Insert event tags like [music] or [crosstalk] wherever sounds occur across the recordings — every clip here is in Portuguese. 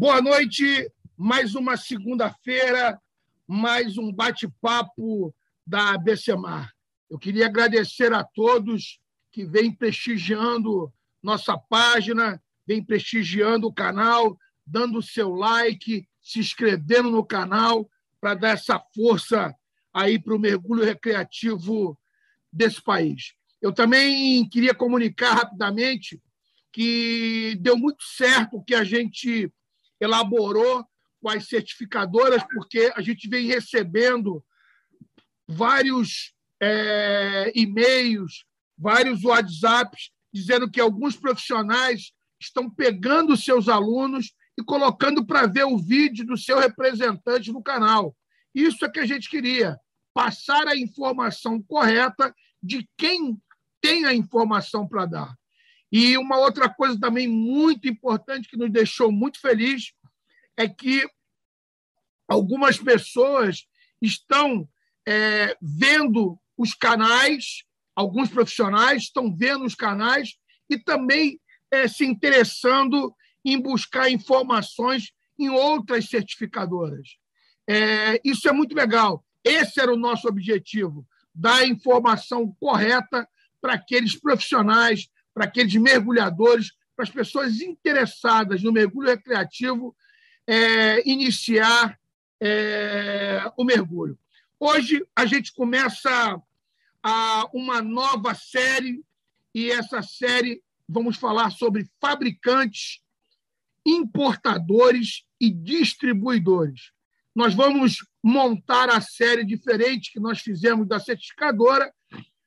Boa noite, mais uma segunda-feira, mais um bate-papo da ABCMar. Eu queria agradecer a todos que vêm prestigiando nossa página, vêm prestigiando o canal, dando o seu like, se inscrevendo no canal para dar essa força aí para o mergulho recreativo desse país. Eu também queria comunicar rapidamente que deu muito certo que a gente elaborou com as certificadoras, porque a gente vem recebendo vários é, e-mails, vários WhatsApps, dizendo que alguns profissionais estão pegando seus alunos e colocando para ver o vídeo do seu representante no canal. Isso é que a gente queria, passar a informação correta de quem tem a informação para dar. E uma outra coisa também muito importante que nos deixou muito feliz é que algumas pessoas estão é, vendo os canais, alguns profissionais estão vendo os canais e também é, se interessando em buscar informações em outras certificadoras. É, isso é muito legal. Esse era o nosso objetivo: dar informação correta para aqueles profissionais, para aqueles mergulhadores, para as pessoas interessadas no mergulho recreativo é, iniciar é, o mergulho. Hoje a gente começa a, uma nova série e essa série vamos falar sobre fabricantes, importadores e distribuidores. Nós vamos montar a série diferente que nós fizemos da certificadora.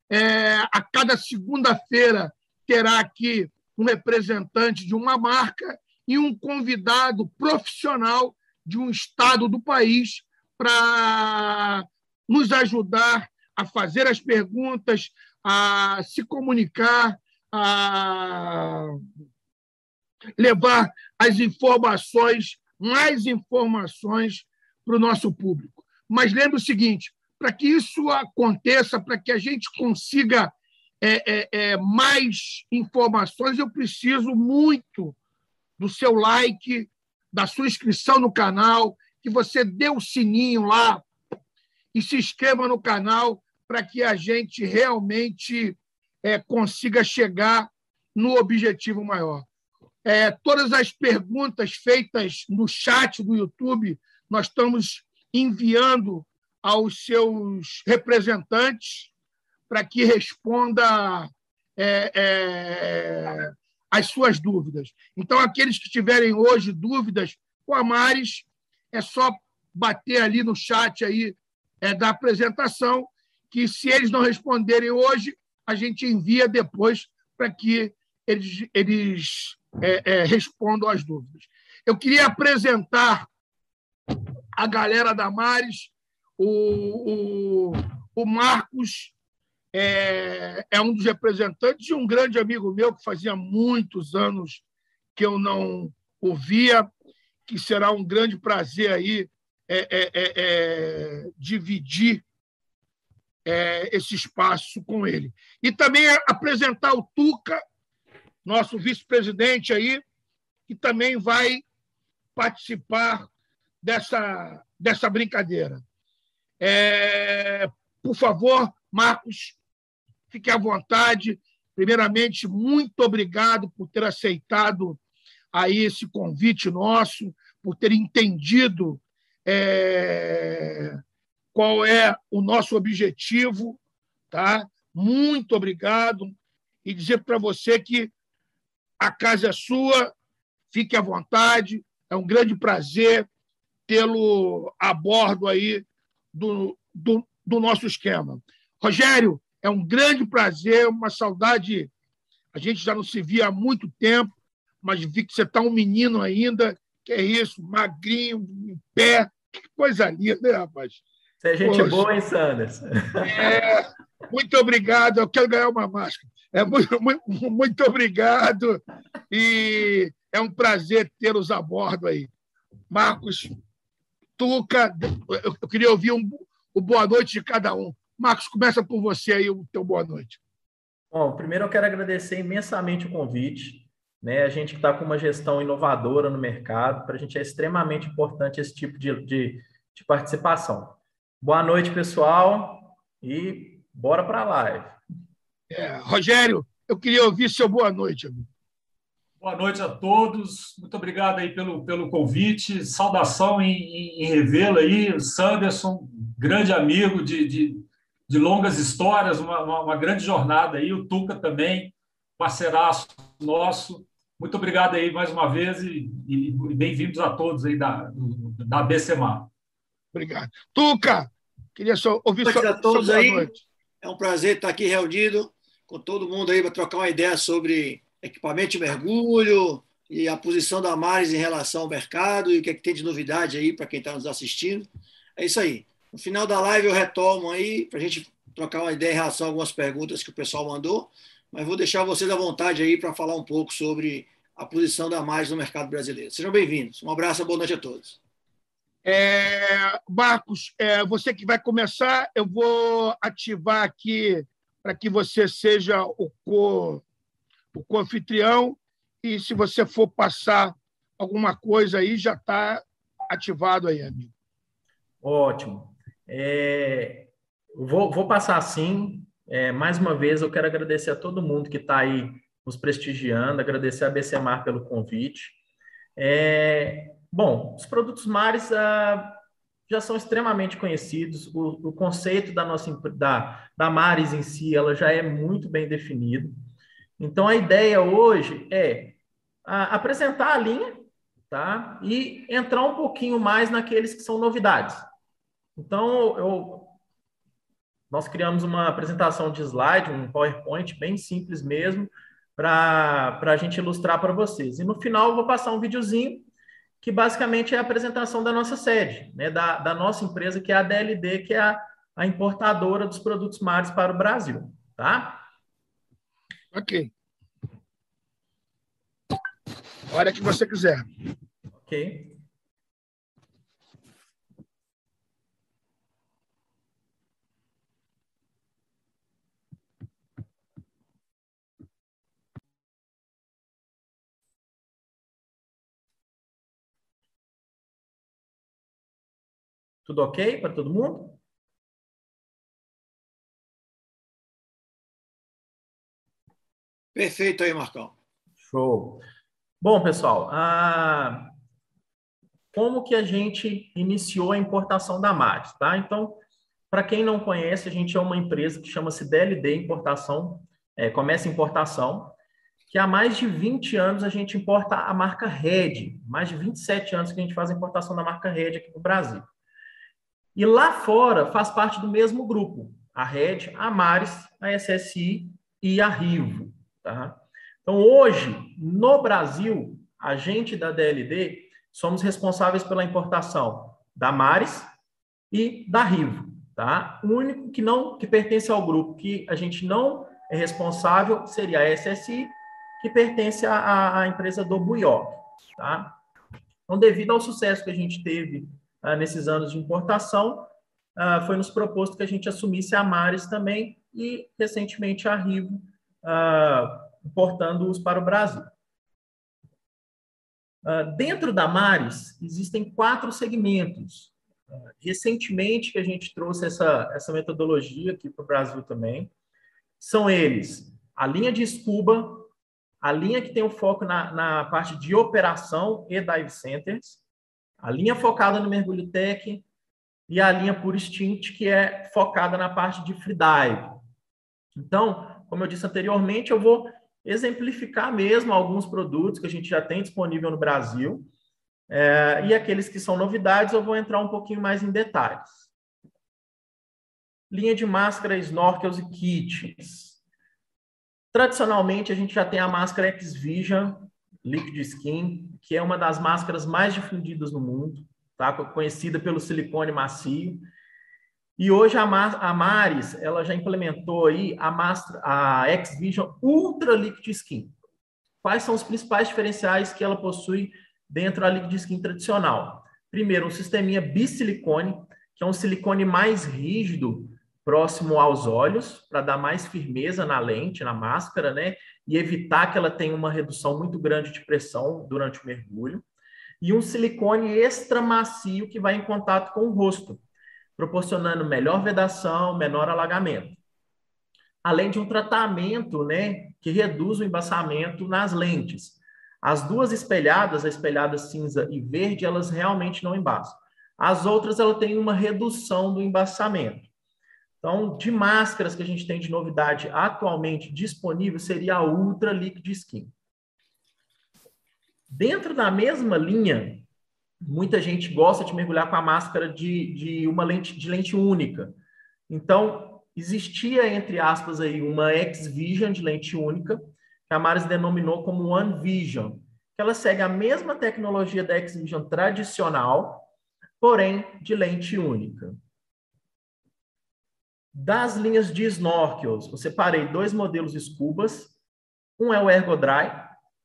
É, a cada segunda-feira terá aqui um representante de uma marca e um convidado profissional de um estado do país para nos ajudar a fazer as perguntas, a se comunicar, a levar as informações, mais informações para o nosso público. Mas lembre o seguinte: para que isso aconteça, para que a gente consiga é, é, é, mais informações, eu preciso muito do seu like, da sua inscrição no canal, que você dê o sininho lá e se inscreva no canal para que a gente realmente é, consiga chegar no objetivo maior. É, todas as perguntas feitas no chat do YouTube, nós estamos enviando aos seus representantes para que responda é, é, as suas dúvidas. Então, aqueles que tiverem hoje dúvidas com a é só bater ali no chat aí é, da apresentação, que se eles não responderem hoje, a gente envia depois para que eles, eles é, é, respondam as dúvidas. Eu queria apresentar a galera da Maris, o, o, o Marcos é, é um dos representantes de um grande amigo meu que fazia muitos anos que eu não ouvia, que será um grande prazer aí é, é, é, é dividir é, esse espaço com ele. E também apresentar o Tuca, nosso vice-presidente aí, que também vai participar dessa, dessa brincadeira. por favor, Marcos, Fique à vontade. Primeiramente, muito obrigado por ter aceitado aí esse convite nosso, por ter entendido é, qual é o nosso objetivo, tá? Muito obrigado e dizer para você que a casa é sua, fique à vontade, é um grande prazer tê-lo a bordo aí do, do, do nosso esquema. Rogério, é um grande prazer, uma saudade. A gente já não se via há muito tempo, mas vi que você está um menino ainda. Que é isso, magrinho, em pé. Que coisa linda, né, rapaz? Você é gente Poxa. boa, hein, Sanders? É, muito obrigado. Eu quero ganhar uma máscara. É muito, muito, muito obrigado. E é um prazer tê-los a bordo aí. Marcos, Tuca, eu queria ouvir um, o boa noite de cada um. Marcos, começa por você aí o teu boa noite. Bom, primeiro eu quero agradecer imensamente o convite. Né? A gente está com uma gestão inovadora no mercado, para a gente é extremamente importante esse tipo de, de, de participação. Boa noite, pessoal, e bora para a live. É, Rogério, eu queria ouvir seu boa noite, amigo. Boa noite a todos. Muito obrigado aí pelo, pelo convite. Saudação em, em, em revê-lo aí, Sanderson, grande amigo de, de, de longas histórias, uma, uma, uma, grande jornada aí. O Tuca também, parceiraço nosso. Muito obrigado aí mais uma vez e, e bem-vindos a todos aí da, da BCMA. Obrigado. Tuca, queria só ouvir sua, a todos aí. Noite. É um prazer estar aqui reunido com todo mundo aí para trocar uma ideia sobre equipamento de mergulho e a posição da Mares em relação ao mercado e o que, é que tem de novidade aí para quem está nos assistindo. É isso aí. No final da live eu retomo aí para a gente trocar uma ideia em relação a algumas perguntas que o pessoal mandou, mas vou deixar vocês à vontade aí para falar um pouco sobre a posição da Mares no mercado brasileiro. Sejam bem-vindos. Um abraço, boa noite a todos. É, Marcos, é, você que vai começar, eu vou ativar aqui para que você seja o co o co-anfitrião, e se você for passar alguma coisa aí, já está ativado aí, amigo. Ótimo. É, vou, vou passar sim. É, mais uma vez, eu quero agradecer a todo mundo que está aí nos prestigiando, agradecer a BCMar pelo convite. É, bom, os produtos Mares ah, já são extremamente conhecidos, o, o conceito da nossa da, da Mares em si, ela já é muito bem definido. Então, a ideia hoje é a, apresentar a linha tá? e entrar um pouquinho mais naqueles que são novidades. Então, eu, nós criamos uma apresentação de slide, um PowerPoint bem simples mesmo, para a gente ilustrar para vocês. E no final, eu vou passar um videozinho que basicamente é a apresentação da nossa sede, né? da, da nossa empresa, que é a DLD, que é a, a importadora dos produtos mares para o Brasil. Tá? Ok. Hora que você quiser. Ok. Tudo ok para todo mundo? Perfeito aí, Marcão. Show. Bom, pessoal, a... como que a gente iniciou a importação da Mares, tá? Então, para quem não conhece, a gente é uma empresa que chama-se DLD Importação, é, e Importação, que há mais de 20 anos a gente importa a marca Red, mais de 27 anos que a gente faz a importação da marca Red aqui no Brasil. E lá fora faz parte do mesmo grupo, a Red, a Mares, a SSI e a Rivo. Tá? Então, hoje, no Brasil, a gente da DLD somos responsáveis pela importação da Mares e da Rivo. Tá? O único que não que pertence ao grupo que a gente não é responsável seria a SSI, que pertence à, à empresa do Buió. Tá? Então, devido ao sucesso que a gente teve nesses anos de importação, ah, foi nos proposto que a gente assumisse a Mares também e, recentemente, a Rivo, ah, importando-os para o Brasil. Dentro da Mares, existem quatro segmentos. Recentemente que a gente trouxe essa, essa metodologia aqui para o Brasil também. São eles a linha de scuba, a linha que tem o foco na, na parte de operação e dive centers, a linha focada no mergulho tech e a linha Pure Instinct, que é focada na parte de freedive. Então, como eu disse anteriormente, eu vou exemplificar mesmo alguns produtos que a gente já tem disponível no Brasil. É, e aqueles que são novidades, eu vou entrar um pouquinho mais em detalhes. Linha de máscara, snorkels e kits. Tradicionalmente, a gente já tem a máscara X-Vision Liquid Skin, que é uma das máscaras mais difundidas no mundo, tá? conhecida pelo silicone macio. E hoje a, a Maris ela já implementou aí a, Master, a X-Vision Ultra Liquid Skin. Quais são os principais diferenciais que ela possui dentro da Liquid Skin tradicional? Primeiro, um sisteminha bisilicone, que é um silicone mais rígido próximo aos olhos, para dar mais firmeza na lente, na máscara, né? E evitar que ela tenha uma redução muito grande de pressão durante o mergulho. E um silicone extra macio que vai em contato com o rosto, proporcionando melhor vedação, menor alagamento. Além de um tratamento, né, que reduz o embaçamento nas lentes. As duas espelhadas, a espelhada cinza e verde, elas realmente não embaçam. As outras, ela tem uma redução do embaçamento. Então, de máscaras que a gente tem de novidade atualmente disponível, seria a Ultra Liquid Skin. Dentro da mesma linha, muita gente gosta de mergulhar com a máscara de, de uma lente de lente única. Então, existia, entre aspas, aí, uma X-Vision de lente única, que a Maris denominou como One Vision, que ela segue a mesma tecnologia da X-Vision tradicional, porém de lente única. Das linhas de snorkels, eu separei dois modelos escubas. Um é o Ergodry,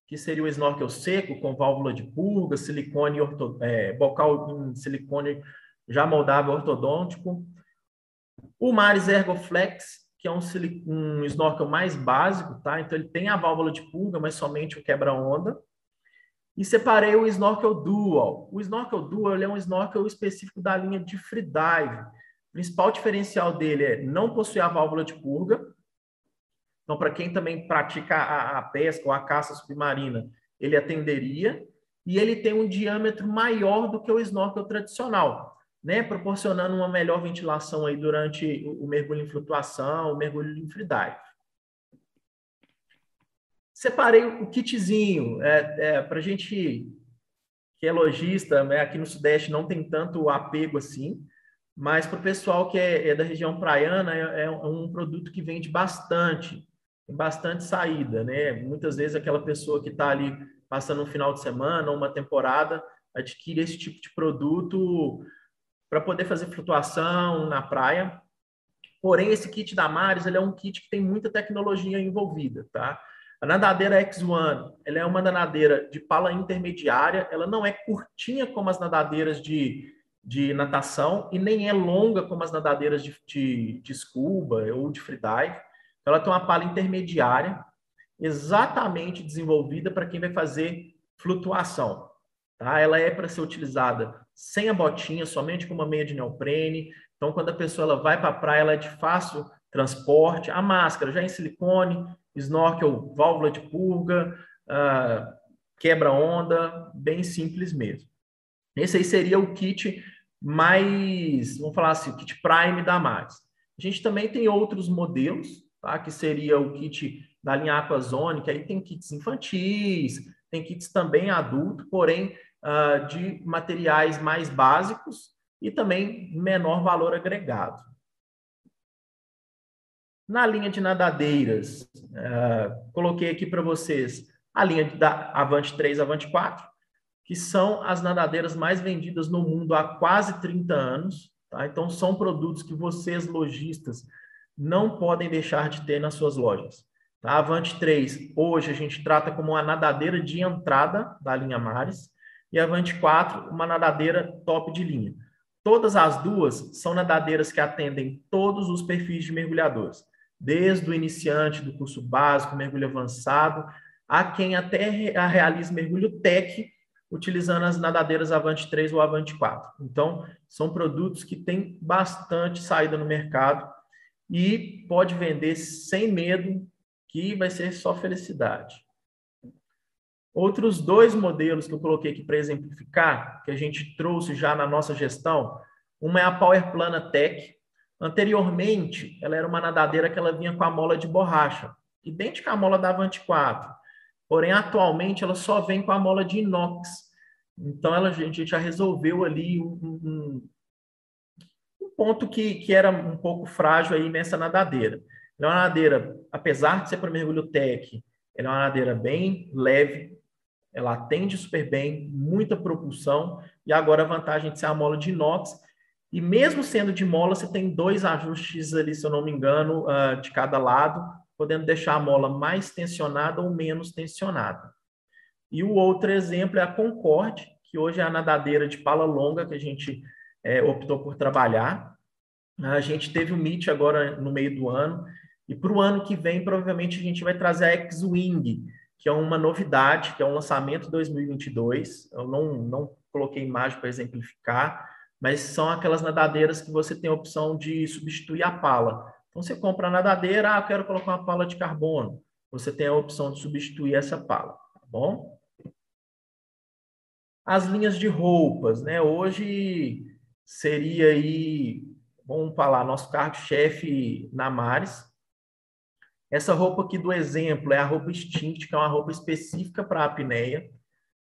que seria o snorkel seco, com válvula de purga, silicone, orto, é, bocal em silicone já moldável ortodôntico. O Maris Ergoflex, que é um, um snorkel mais básico, tá? Então ele tem a válvula de purga, mas somente o quebra-onda. E separei o Snorkel Dual. O Snorkel Dual é um snorkel específico da linha de freedive principal diferencial dele é não possuir a válvula de purga. Então, para quem também pratica a, a, pesca ou a caça submarina, ele atenderia. E ele tem um diâmetro maior do que o snorkel tradicional, né? proporcionando uma melhor ventilação aí durante o, mergulho em flutuação, o mergulho em freedive. Separei o kitzinho é, é para gente que é lojista, né? aqui no Sudeste não tem tanto apego assim, mas para o pessoal que é, é, da região praiana, é, é, um produto que vende bastante, bastante saída, né? Muitas vezes aquela pessoa que está ali passando um final de semana ou uma temporada adquire esse tipo de produto para poder fazer flutuação na praia. Porém, esse kit da Maris ele é um kit que tem muita tecnologia envolvida, tá? A nadadeira X1, ela é uma nadadeira de pala intermediária, ela não é curtinha como as nadadeiras de de natação e nem é longa como as nadadeiras de, de, de scuba ou de freedive. Então, ela tem uma pala intermediária, exatamente desenvolvida para quem vai fazer flutuação. Tá? Ela é para ser utilizada sem a botinha, somente com uma meia de neoprene. Então, quando a pessoa ela vai para a praia, ela é de fácil transporte. A máscara já é em silicone, snorkel, válvula de purga, uh, quebra-onda, bem simples mesmo. Esse aí seria o kit mais, vamos falar assim, o kit Prime da Max. A gente também tem outros modelos, tá? que seria o kit da linha Aquazone, que aí tem kits infantis, tem kits também adulto, porém uh, de materiais mais básicos e também menor valor agregado. Na linha de nadadeiras, uh, coloquei aqui para vocês a linha da Avante 3, Avante 4, que são as nadadeiras mais vendidas no mundo há quase 30 anos. Tá? Então, são produtos que vocês, lojistas, não podem deixar de ter nas suas lojas. Tá? A Avante 3, hoje, a gente trata como uma nadadeira de entrada da linha Mares, e a Avante 4, uma nadadeira top de linha. Todas as duas são nadadeiras que atendem todos os perfis de mergulhadores, desde o iniciante do curso básico, mergulho avançado, a quem até realiza mergulho tech utilizando as nadadeiras Avante 3 ou Avante 4. Então, são produtos que têm bastante saída no mercado e pode vender sem medo, que vai ser só felicidade. Outros dois modelos que eu coloquei aqui para exemplificar, que a gente trouxe já na nossa gestão, uma é a Power Plana Tech. Anteriormente, ela era uma nadadeira que ela vinha com a mola de borracha, idêntica à mola da Avante 4 Porém, atualmente, ela só vem com a mola de inox. Então, ela, a gente já resolveu ali um, um, um ponto que, que era um pouco frágil aí nessa nadadeira. Ela é uma nadadeira, apesar de ser para mergulho tech, ela é uma nadadeira bem leve, ela atende super bem, muita propulsão, e agora a vantagem de ser a mola de inox, e mesmo sendo de mola, você tem dois ajustes ali, se eu não me engano, uh, de cada lado, podendo deixar a mola mais tensionada ou menos tensionada. E o outro exemplo é a Concorde, que hoje é a nadadeira de pala longa que a gente é, optou por trabalhar. A gente teve o Meet agora no meio do ano, e para o ano que vem, provavelmente, a gente vai trazer a X-Wing, que é uma novidade, que é um lançamento 2022. Eu não, não coloquei imagem para exemplificar, mas são aquelas nadadeiras que você tem a opção de substituir a pala. Então, você compra a nadadeira, ah, eu quero colocar uma pala de carbono. Você tem a opção de substituir essa pala, tá bom? As linhas de roupas, né? Hoje seria aí, vamos falar, nosso cargo-chefe na Mares. Essa roupa aqui do exemplo é a roupa Instinct, que é uma roupa específica para a apneia.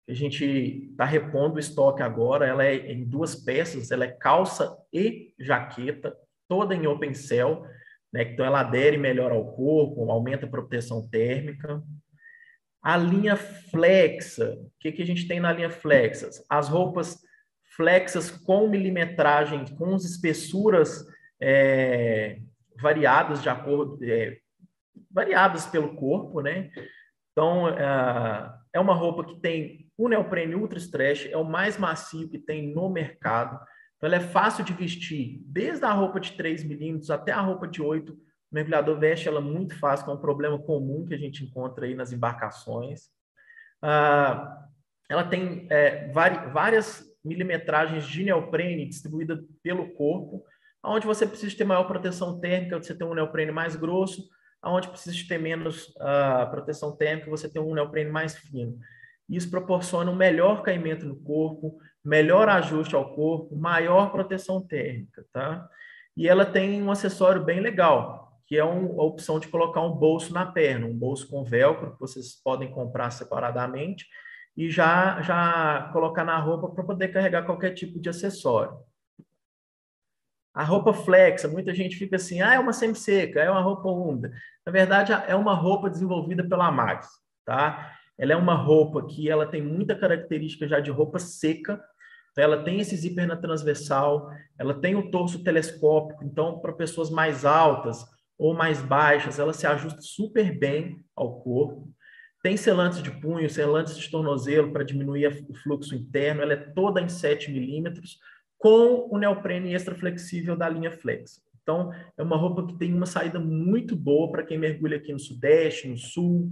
A gente está repondo o estoque agora. Ela é em duas peças, ela é calça e jaqueta, toda em open cell, né? Então ela adere melhor ao corpo, aumenta a proteção térmica. A linha flexa, o que, que a gente tem na linha flexas? As roupas flexas com milimetragem, com espessuras é, variadas de acordo, é, variadas pelo corpo, né? Então, é, é uma roupa que tem o neoprene ultra stretch, é o mais macio que tem no mercado. Então, ela é fácil de vestir, desde a roupa de 3 milímetros até a roupa de 8 o mergulhador veste ela muito fácil, que é um problema comum que a gente encontra aí nas embarcações. Ah, ela tem é, várias milimetragens de neoprene distribuída pelo corpo, onde você precisa ter maior proteção térmica, você tem um neoprene mais grosso, onde precisa ter menos uh, proteção térmica, você tem um neoprene mais fino. Isso proporciona um melhor caimento no corpo, melhor ajuste ao corpo, maior proteção térmica, tá? E ela tem um acessório bem legal, que é um, a opção de colocar um bolso na perna, um bolso com velcro, que vocês podem comprar separadamente, e já, já colocar na roupa para poder carregar qualquer tipo de acessório. A roupa flexa, muita gente fica assim, ah, é uma semi-seca, é uma roupa úmida. Na verdade, é uma roupa desenvolvida pela Max, tá? Ela é uma roupa que ela tem muita característica já de roupa seca, então, ela tem esse zíper na transversal, ela tem o torso telescópico, então para pessoas mais altas, ou mais baixas, ela se ajusta super bem ao corpo. Tem selantes de punho, selantes de tornozelo para diminuir o fluxo interno. Ela é toda em 7 milímetros, com o neoprene extra flexível da linha Flex. Então, é uma roupa que tem uma saída muito boa para quem mergulha aqui no Sudeste, no Sul.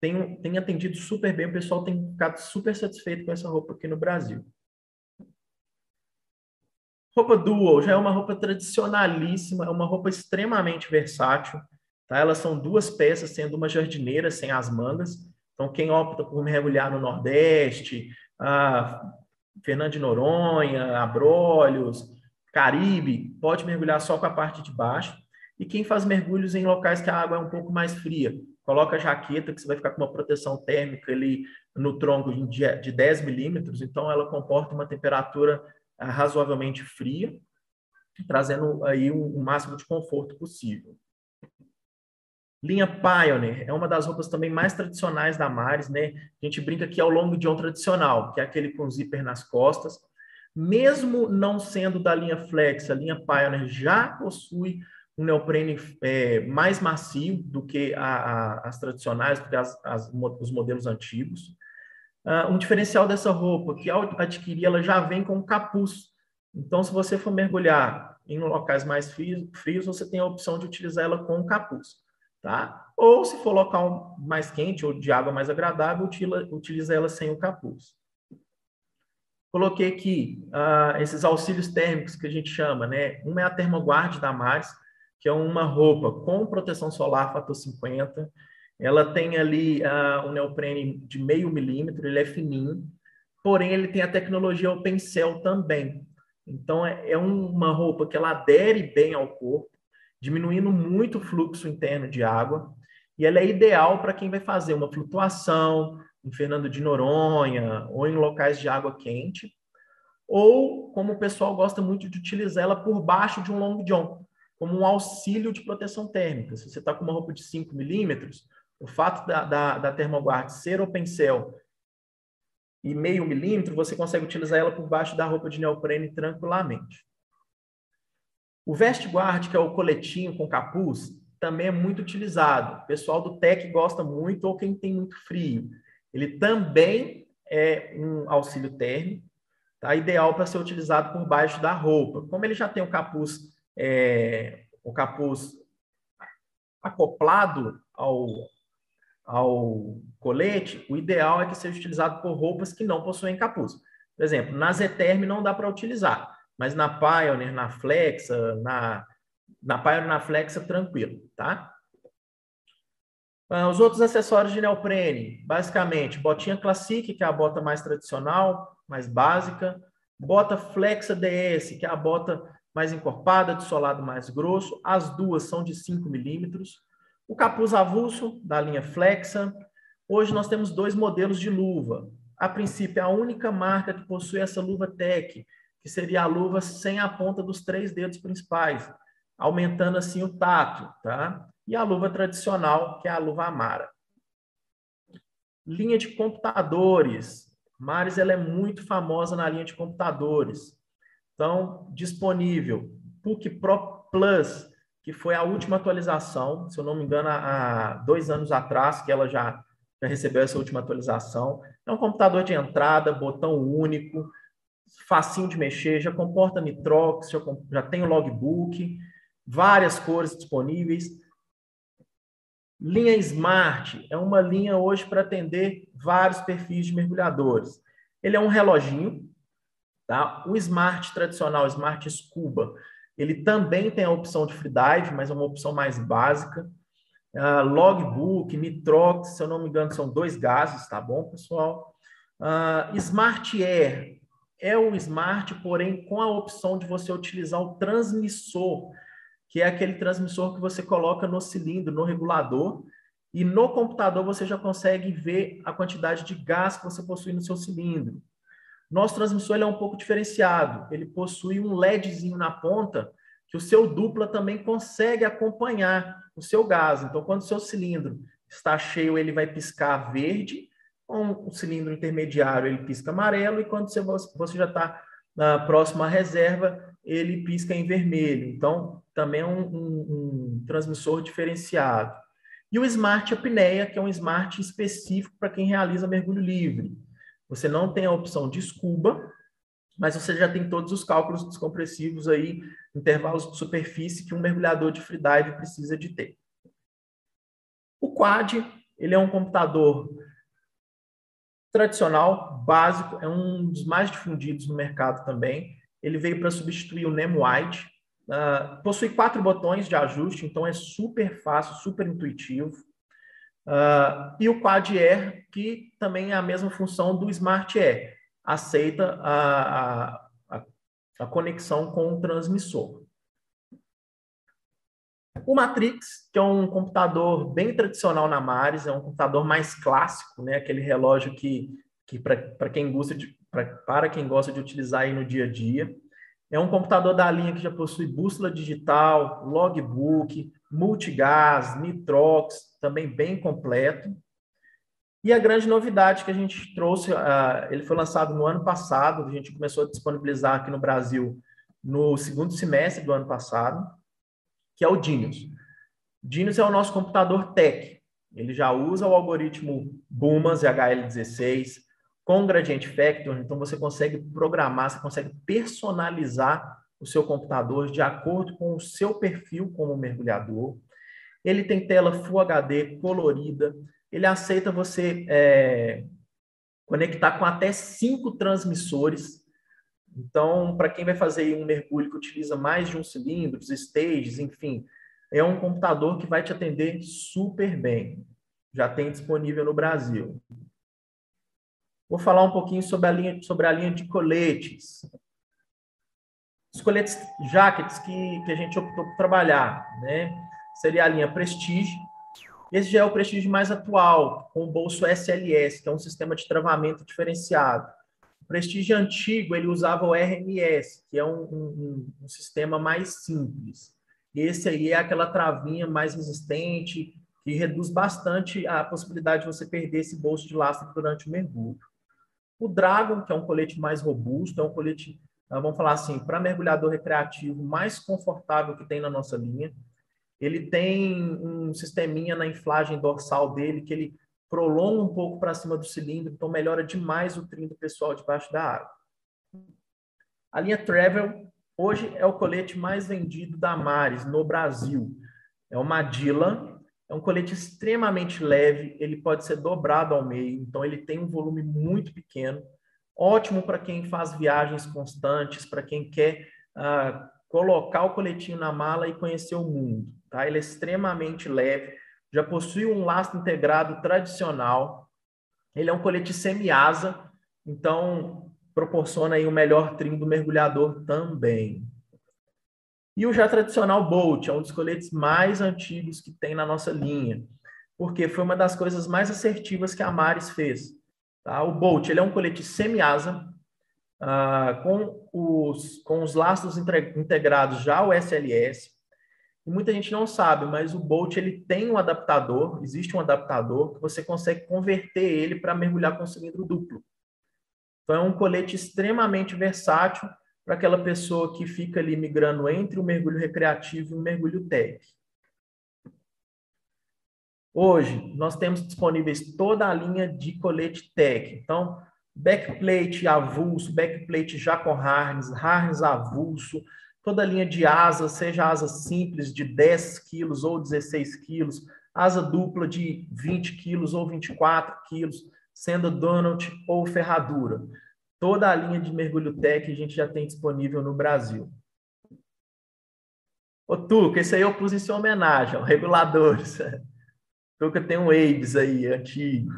Tem, tem atendido super bem, o pessoal tem ficado super satisfeito com essa roupa aqui no Brasil. Roupa dual já é uma roupa tradicionalíssima, é uma roupa extremamente versátil. Tá? Elas são duas peças, sendo uma jardineira sem as mangas. Então, quem opta por mergulhar no Nordeste, Fernando de Noronha, Abrolhos, Caribe, pode mergulhar só com a parte de baixo. E quem faz mergulhos em locais que a água é um pouco mais fria, coloca a jaqueta, que você vai ficar com uma proteção térmica ali no tronco de 10 milímetros, então ela comporta uma temperatura razoavelmente fria, trazendo aí o um, um máximo de conforto possível. Linha Pioneer é uma das roupas também mais tradicionais da Maris, né? A gente brinca que é o long john tradicional, que é aquele com zíper nas costas. Mesmo não sendo da linha Flex, a linha Pioneer já possui um neoprene é, mais macio do que a, a, as tradicionais, do que as, as, os modelos antigos. Uh, um diferencial dessa roupa, que ao adquirir, ela já vem com capuz. Então, se você for mergulhar em locais mais frios, você tem a opção de utilizar ela com capuz. Tá? Ou, se for local mais quente ou de água mais agradável, utiliza, utiliza ela sem o capuz. Coloquei aqui uh, esses auxílios térmicos que a gente chama, né? Uma é a Termoguard da Maris, que é uma roupa com proteção solar fator 50, ela tem ali uh, um neoprene de meio milímetro, ele é fininho, porém ele tem a tecnologia Open Cell também. Então é, é uma roupa que ela adere bem ao corpo, diminuindo muito o fluxo interno de água, e ela é ideal para quem vai fazer uma flutuação em Fernando de Noronha ou em locais de água quente, ou como o pessoal gosta muito de utilizar ela por baixo de um long john, como um auxílio de proteção térmica. Se você está com uma roupa de 5 milímetros, o fato da, da, da Thermoguard ser open cell e meio milímetro, você consegue utilizar ela por baixo da roupa de neoprene tranquilamente. O vest guard, que é o coletinho com capuz, também é muito utilizado. O pessoal do tech gosta muito ou quem tem muito frio. Ele também é um auxílio térmico, tá? ideal para ser utilizado por baixo da roupa. Como ele já tem o capuz é, o capuz acoplado ao, ao colete, o ideal é que seja utilizado por roupas que não possuem capuz. Por exemplo, na Zeterm não dá para utilizar, mas na Pioneer, na Flexa, na, na Pioneer, na Flexa, tranquilo, tá? Ah, os outros acessórios de neoprene, basicamente, botinha Classic, que é a bota mais tradicional, mais básica, bota Flexa DS, que é a bota mais encorpada, de solado mais grosso, as duas são de 5 milímetros, o capuz avulso da linha Flexa. Hoje nós temos dois modelos de luva. A princípio, é a única marca que possui essa luva Tech, que seria a luva sem a ponta dos três dedos principais, aumentando assim o tato, tá? E a luva tradicional, que é a luva Amara. Linha de computadores. Mares ela é muito famosa na linha de computadores. Então, disponível PUC Pro Plus, que foi a última atualização, se eu não me engano, há dois anos atrás, que ela já, já recebeu essa última atualização. É um computador de entrada, botão único, facinho de mexer, já comporta Nitrox, já, já tem o logbook, várias cores disponíveis. Linha Smart é uma linha hoje para atender vários perfis de mergulhadores. Ele é um reloginho, tá? O Smart tradicional, Smart Scuba, ele também tem a opção de freedive, mas é uma opção mais básica. Uh, logbook, Nitrox, se eu não me engano, são dois gases, tá bom, pessoal? Uh, Smart Air é o Smart, porém com a opção de você utilizar o transmissor, que é aquele transmissor que você coloca no cilindro, no regulador, e no computador você já consegue ver a quantidade de gás que você possui no seu cilindro. Nosso transmissor ele é um pouco diferenciado. Ele possui um LEDzinho na ponta que o seu dupla também consegue acompanhar o seu gás. Então, quando o seu cilindro está cheio, ele vai piscar verde, com o cilindro intermediário ele pisca amarelo, e quando você, você já está na próxima reserva, ele pisca em vermelho. Então, também é um, um, um transmissor diferenciado. E o Smart Apneia, que é um smart específico para quem realiza mergulho livre. Você não tem a opção de scuba, mas você já tem todos os cálculos descompressivos aí, intervalos de superfície que um mergulhador de freedive precisa de ter. O Quad, ele é um computador tradicional, básico, é um dos mais difundidos no mercado também. Ele veio para substituir o Nemo White. Uh, possui quatro botões de ajuste, então é super fácil, super intuitivo. Uh, e o Quad Air, que também é a mesma função do Smart Air, aceita a, a, a conexão com o transmissor. O Matrix, que é um computador bem tradicional na Mares, é um computador mais clássico, né? aquele relógio que, que para quem gosta de pra, para quem gosta de utilizar aí no dia a dia. É um computador da linha que já possui bússola digital, logbook, multigás, nitrox, também bem completo. E a grande novidade que a gente trouxe, uh, ele foi lançado no ano passado, a gente começou a disponibilizar aqui no Brasil no segundo semestre do ano passado, que é o Dinius. Dinius é o nosso computador tech. Ele já usa o algoritmo Bumas HL16 com Gradient Factor, então você consegue programar, você consegue personalizar o seu computador de acordo com o seu perfil como mergulhador. Ele tem tela Full HD colorida. Ele aceita você é, conectar com até cinco transmissores. Então, para quem vai fazer um mergulho que utiliza mais de um cilindro, stages, enfim, é um computador que vai te atender super bem. Já tem disponível no Brasil. Vou falar um pouquinho sobre a linha, sobre a linha de coletes. Os coletes jackets que, que a gente optou por trabalhar, né? Seria a linha Prestige. Esse já é o Prestige mais atual, com o bolso SLS, que é um sistema de travamento diferenciado. O Prestige antigo, ele usava o RMS, que é um, um, um sistema mais simples. Esse aí é aquela travinha mais resistente, que reduz bastante a possibilidade de você perder esse bolso de lastro durante o mergulho. O Dragon, que é um colete mais robusto, é um colete vamos falar assim, para mergulhador recreativo mais confortável que tem na nossa linha. Ele tem um sisteminha na inflagem dorsal dele que ele prolonga um pouco para cima do cilindro, então melhora demais o trim do pessoal debaixo da água. A linha Travel hoje é o colete mais vendido da Mares no Brasil. É uma Dylan, é um colete extremamente leve, ele pode ser dobrado ao meio, então ele tem um volume muito pequeno. Ótimo para quem faz viagens constantes, para quem quer uh, colocar o coletinho na mala e conhecer o mundo. Tá? Ele é extremamente leve, já possui um lastro integrado tradicional. Ele é um colete semi-asa, então proporciona aí o melhor trim do mergulhador também. E o já tradicional Bolt é um dos coletes mais antigos que tem na nossa linha, porque foi uma das coisas mais assertivas que a Maris fez. Tá? O Bolt ele é um colete semi-asa, uh, com, os, com os lastros integrados já o SLS. Muita gente não sabe, mas o Bolt ele tem um adaptador, existe um adaptador que você consegue converter ele para mergulhar com cilindro duplo. Então é um colete extremamente versátil para aquela pessoa que fica ali migrando entre o mergulho recreativo e o mergulho tech. Hoje, nós temos disponíveis toda a linha de colete tech. Então, backplate avulso, backplate já com harness, harness avulso, toda a linha de asa, seja asa simples de 10 quilos ou 16 quilos, asa dupla de 20 quilos ou 24 quilos, sendo donut ou ferradura toda a linha de mergulho tech a gente já tem disponível no Brasil. Ô, Tuca, esse aí eu pus em sua homenagem, ó, reguladores. [laughs] Tuca tem um Aves aí, antigo.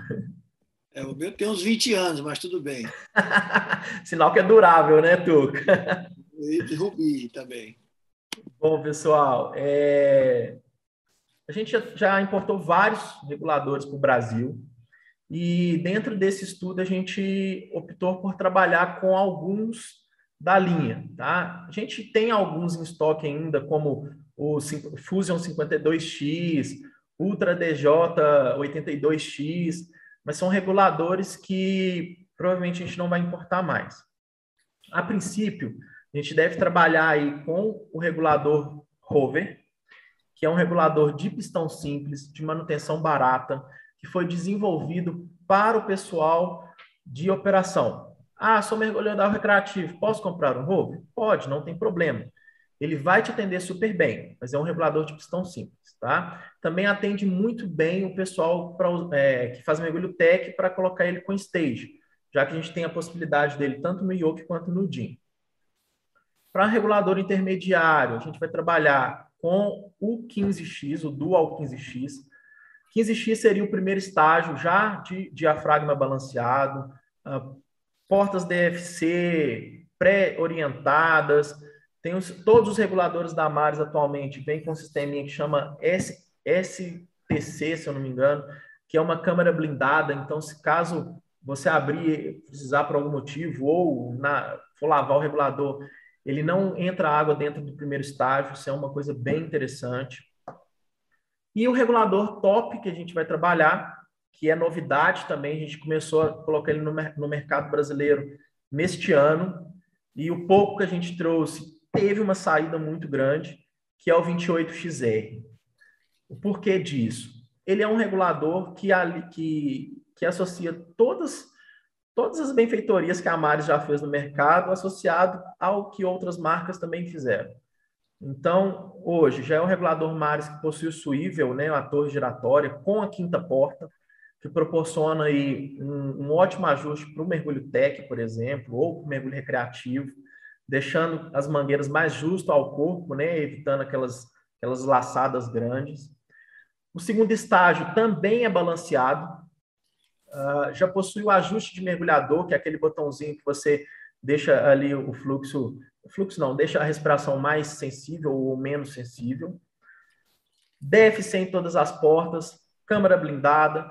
É, o meu tem uns 20 anos, mas tudo bem. [laughs] Sinal que é durável, né, Tuca? [laughs] E Rubi também. Bom, pessoal, é... a gente já, importou vários reguladores para o Brasil. E dentro desse estudo a gente optou por trabalhar com alguns da linha, tá? A gente tem alguns em estoque ainda, como o Fusion 52X, Ultra DJ 82X, mas são reguladores que provavelmente a gente não vai importar mais. A princípio, a gente deve trabalhar aí com o regulador Rover, que é um regulador de pistão simples, de manutenção barata, que foi desenvolvido para o pessoal de operação. Ah, sou mergulhador recreativo, posso comprar um rover? Pode, não tem problema. Ele vai te atender super bem, mas é um regulador de pistão simples, tá? Também atende muito bem o pessoal pra, é, que faz mergulho tech para colocar ele com stage, já que a gente tem a possibilidade dele tanto no yoke quanto no DIN. Para regulador intermediário, a gente vai trabalhar com o 15X, o Dual 15X, 15x seria o primeiro estágio já de diafragma balanceado, uh, portas DFC pré-orientadas, tem os, todos os reguladores da Mares atualmente vêm com um sisteminha que chama S, STC, se eu não me engano, que é uma câmera blindada, então se caso você abrir, precisar por algum motivo, ou na, for lavar o regulador, ele não entra água dentro do primeiro estágio, isso é uma coisa bem interessante. E o regulador top que a gente vai trabalhar, que é novidade também, a gente começou a colocar ele no, no mercado brasileiro neste ano, e o pouco que a gente trouxe teve uma saída muito grande, que é o 28XR. O porquê disso? Ele é um regulador que, que, que associa todas, todas as benfeitorias que a Maris já fez no mercado, associado ao que outras marcas também fizeram. Então, hoje, já é um regulador Mares que possui o suível, né, a torre giratória, com a quinta porta, que proporciona aí um, um ótimo ajuste para o mergulho tech, por exemplo, ou para o mergulho recreativo, deixando as mangueiras mais justo ao corpo, né, evitando aquelas, aquelas laçadas grandes. O segundo estágio também é balanceado, uh, já possui o ajuste de mergulhador, que é aquele botãozinho que você deixa ali o fluxo fluxo não, deixa a respiração mais sensível ou menos sensível. DFC em todas as portas, câmara blindada.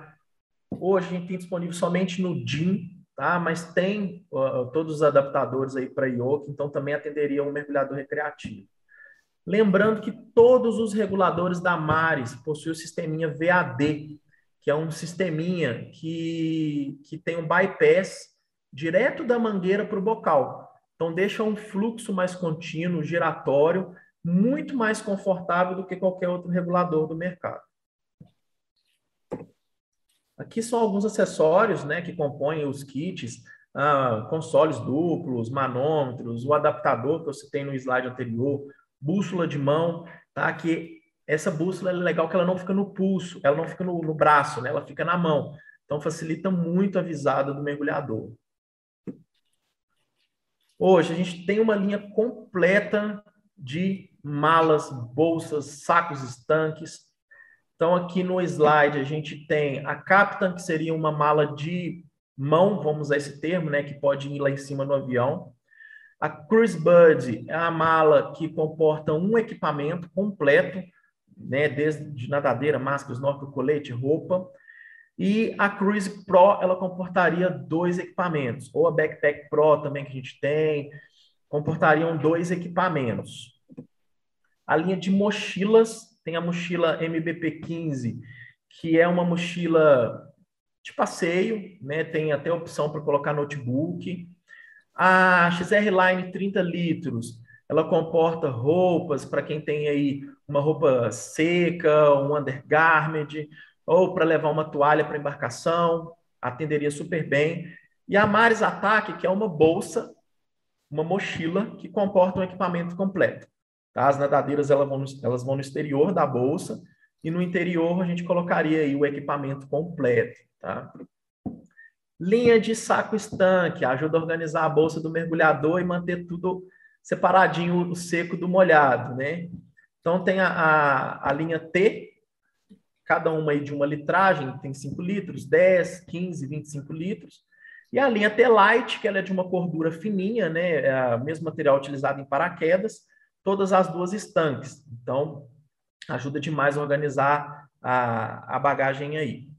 Hoje a gente tem disponível somente no DIN, tá? mas tem uh, todos os adaptadores aí para IOC, então também atenderia um mergulhador recreativo. Lembrando que todos os reguladores da Mares possuem o sisteminha VAD, que é um sisteminha que, que tem um bypass direto da mangueira para o bocal. Então, deixa um fluxo mais contínuo, giratório, muito mais confortável do que qualquer outro regulador do mercado. Aqui são alguns acessórios né, que compõem os kits. ah, consoles duplos, manômetros, o adaptador que eu citei no slide anterior, bússola de mão, tá? Que essa bússola é legal que ela não fica no pulso, ela não fica no, no braço, né? Ela fica na mão. Então facilita muito a visada do mergulhador. Hoje a gente tem uma linha completa de malas, bolsas, sacos estanques. Então aqui no slide a gente tem a Captain, que seria uma mala de mão, vamos usar esse termo, né, que pode ir lá em cima no avião. A Cruise Bud é a mala que comporta um equipamento completo, né, desde nadadeira, máscara, snorkel, colete, roupa. E a Cruise Pro, ela comportaria dois equipamentos, ou a Backpack Pro também que a gente tem, comportariam dois equipamentos. A linha de mochilas, tem a mochila MBP15, que é uma mochila de passeio, né? Tem até opção para colocar notebook. A XR Line 30 litros, ela comporta roupas para quem tem aí uma roupa seca, um undergarment, ou para levar uma toalha para embarcação, atenderia super bem. E a Mares Ataque, que é uma bolsa, uma mochila que comporta um equipamento completo. Tá? As nadadeiras elas vão, no, elas vão no exterior da bolsa e no interior a gente colocaria aí o equipamento completo. Tá? Linha de saco estanque, ajuda a organizar a bolsa do mergulhador e manter tudo separadinho, o seco do molhado, né? Então tem a, a, a linha T, cada uma aí de uma litragem, tem 5 litros, 10, 15, 25 litros. E a linha T-Light, que ela é de uma cordura fininha, né? É o mesmo material utilizado em paraquedas, todas as duas estanques. Então, ajuda demais a organizar a, a bagagem aí.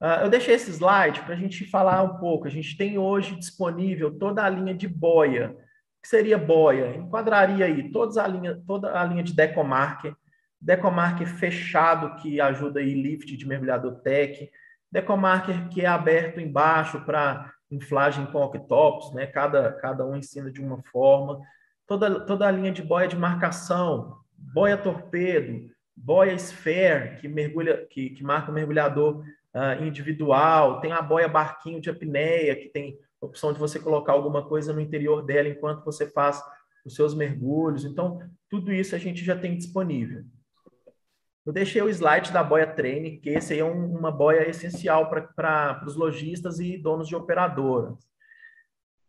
Uh, eu deixei esse slide para a gente falar um pouco. A gente tem hoje disponível toda a linha de boia. Que seria boia? Enquadraria aí toda a linha, toda a linha de decomarker, decomarker fechado que ajuda aí lift de mergulhador tech, decomarker que é aberto embaixo para inflagem com octopus, né? Cada, cada um ensina de uma forma. Toda, toda a linha de boia de marcação, boia torpedo, boia sphere, que mergulha, que, que marca o mergulhador uh, individual, tem a boia barquinho de apneia, que tem a opção de você colocar alguma coisa no interior dela enquanto você faz os seus mergulhos. Então, tudo isso a gente já tem disponível. Eu deixei o slide da boia treine, que esse aí é um, uma boia essencial para os lojistas e donos de operadoras.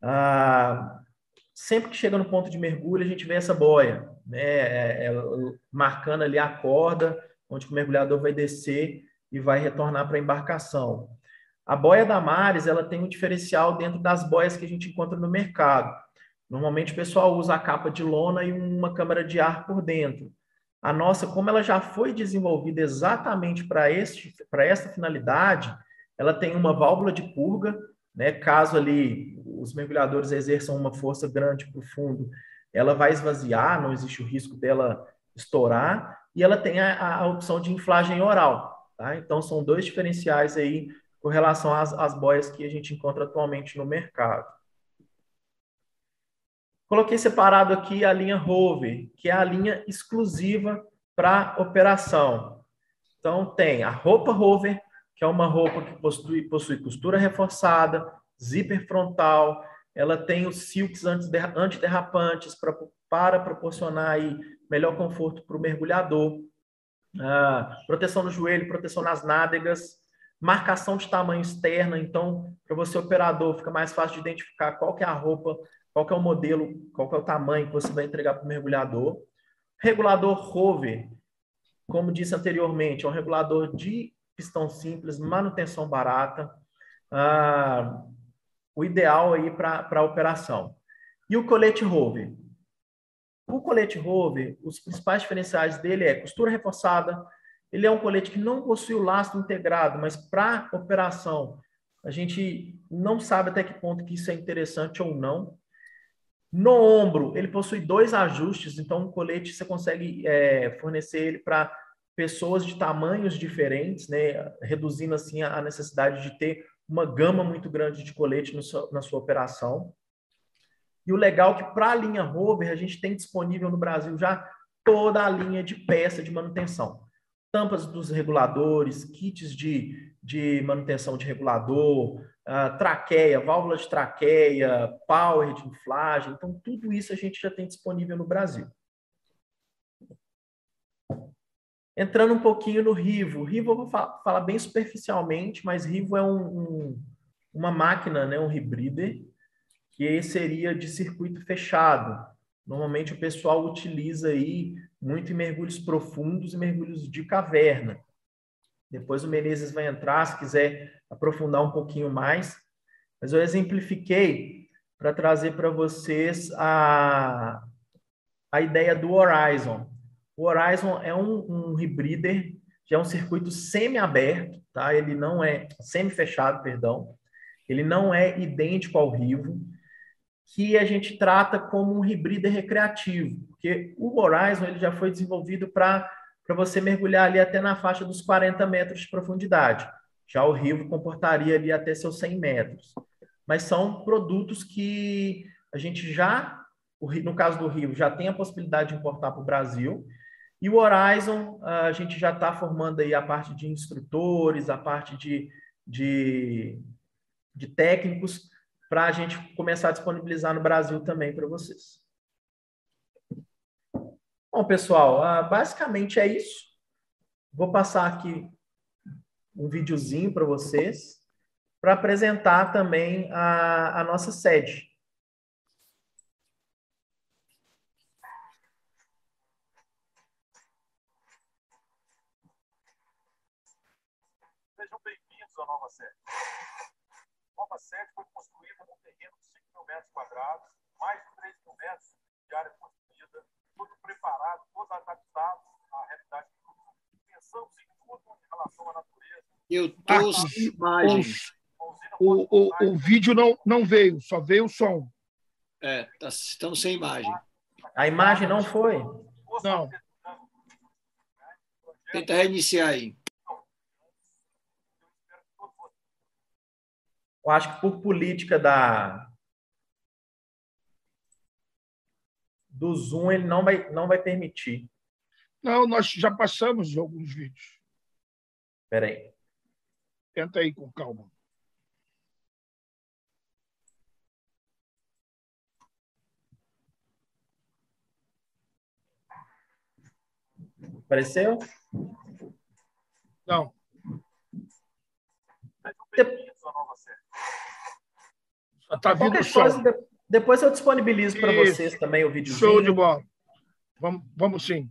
Ah, sempre que chega no ponto de mergulho, a gente vê essa boia, né, é, é, marcando ali a corda, onde o mergulhador vai descer e vai retornar para a embarcação. A boia da Mares, ela tem um diferencial dentro das boias que a gente encontra no mercado. Normalmente o pessoal usa a capa de lona e uma câmara de ar por dentro. A nossa, como ela já foi desenvolvida exatamente para este para esta finalidade, ela tem uma válvula de purga, né? Caso ali os mergulhadores exerçam uma força grande para o fundo, ela vai esvaziar, não existe o risco dela estourar, e ela tem a, a opção de inflagem oral, tá? Então são dois diferenciais aí com relação às, às boias que a gente encontra atualmente no mercado. Coloquei separado aqui a linha Rover, que é a linha exclusiva para operação. Então, tem a roupa Rover, que é uma roupa que possui, possui costura reforçada, zíper frontal, ela tem os silks antiderrapantes para, para proporcionar aí melhor conforto para o mergulhador, ah, proteção no joelho, proteção nas nádegas, marcação de tamanho externa, então, para você operador, fica mais fácil de identificar qual que é a roupa qual que é o modelo, qual que é o tamanho que você vai entregar para o mergulhador. Regulador rover, como disse anteriormente, é um regulador de pistão simples, manutenção barata, ah, o ideal aí para a operação. E o colete rover? O colete rover, os principais diferenciais dele é costura reforçada, ele é um colete que não possui o lastro integrado, mas para operação, a gente não sabe até que ponto que isso é interessante ou não. No ombro, ele possui dois ajustes, então o colete você consegue é, fornecer ele para pessoas de tamanhos diferentes, né, reduzindo assim a necessidade de ter uma gama muito grande de colete seu, na sua operação. E o legal é que para a linha Rover a gente tem disponível no Brasil já toda a linha de peça de manutenção. Tampas dos reguladores, kits de, de manutenção de regulador, uh, traqueia, válvula de traqueia, power de inflagem. Então, tudo isso a gente já tem disponível no Brasil. Entrando um pouquinho no Rivo. Rivo eu vou falar bem superficialmente, mas Rivo é um, um, uma máquina, né, um rebreather, que seria de circuito fechado. Normalmente o pessoal utiliza aí muito em mergulhos profundos e mergulhos de caverna. Depois o Menezes vai entrar, se quiser aprofundar um pouquinho mais. Mas eu exemplifiquei para trazer para vocês a, a ideia do Horizon. O Horizon é um, um já é um circuito semi-aberto, tá? Ele não é semi-fechado, perdão. Ele não é idêntico ao Rivo, que a gente trata como um rebreather recreativo, porque o Horizon ele já foi desenvolvido para você mergulhar ali até na faixa dos 40 metros de profundidade. Já o Rivo comportaria ali até seus 100 metros. Mas são produtos que a gente já, no caso do Rio, já tem a possibilidade de importar para o Brasil. E o Horizon, a gente já está formando aí a parte de instrutores, a parte de, de, de técnicos, para a gente começar a disponibilizar no Brasil também para vocês. Bom, pessoal, ah, basicamente é isso. Vou passar aqui um videozinho para vocês para apresentar também a, a nossa sede. Sejam bem-vindos à nova sede. A nova sede foi construída num terreno de 5 mil metros quadrados, mais de 3 mil metros de área tudo preparado, todos adaptados à realidade do Pensamos em tudo em relação à natureza. Eu estou sem imagens. O, o, o vídeo não, não veio, só veio o som. É, tá, estamos sem imagem. A imagem não foi? Não. Tenta reiniciar aí. Eu acho que por política da, do Zoom ele não vai, não vai permitir. Não, nós já passamos alguns vídeos. Espera aí. Tenta aí com calma. Apareceu? Não. Está vindo o som. Coisa, depois eu disponibilizo para vocês também o vídeo. Show de bola. Vamos, vamos sim.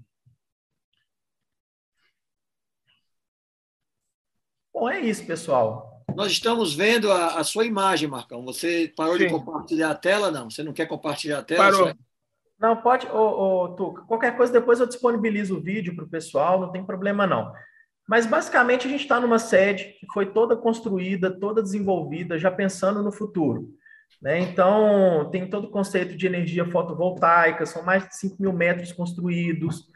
Bom, é isso, pessoal. Nós estamos vendo a, a sua imagem, Marcão. Você parou sim. de compartilhar a tela, não? Você não quer compartilhar a tela? Parou. Não, pode, ô, ô, Tuca, qualquer coisa depois eu disponibilizo o vídeo para o pessoal, não tem problema não. Mas basicamente a gente está numa sede que foi toda construída, toda desenvolvida, já pensando no futuro. Né? Então, tem todo o conceito de energia fotovoltaica, são mais de 5 mil metros construídos.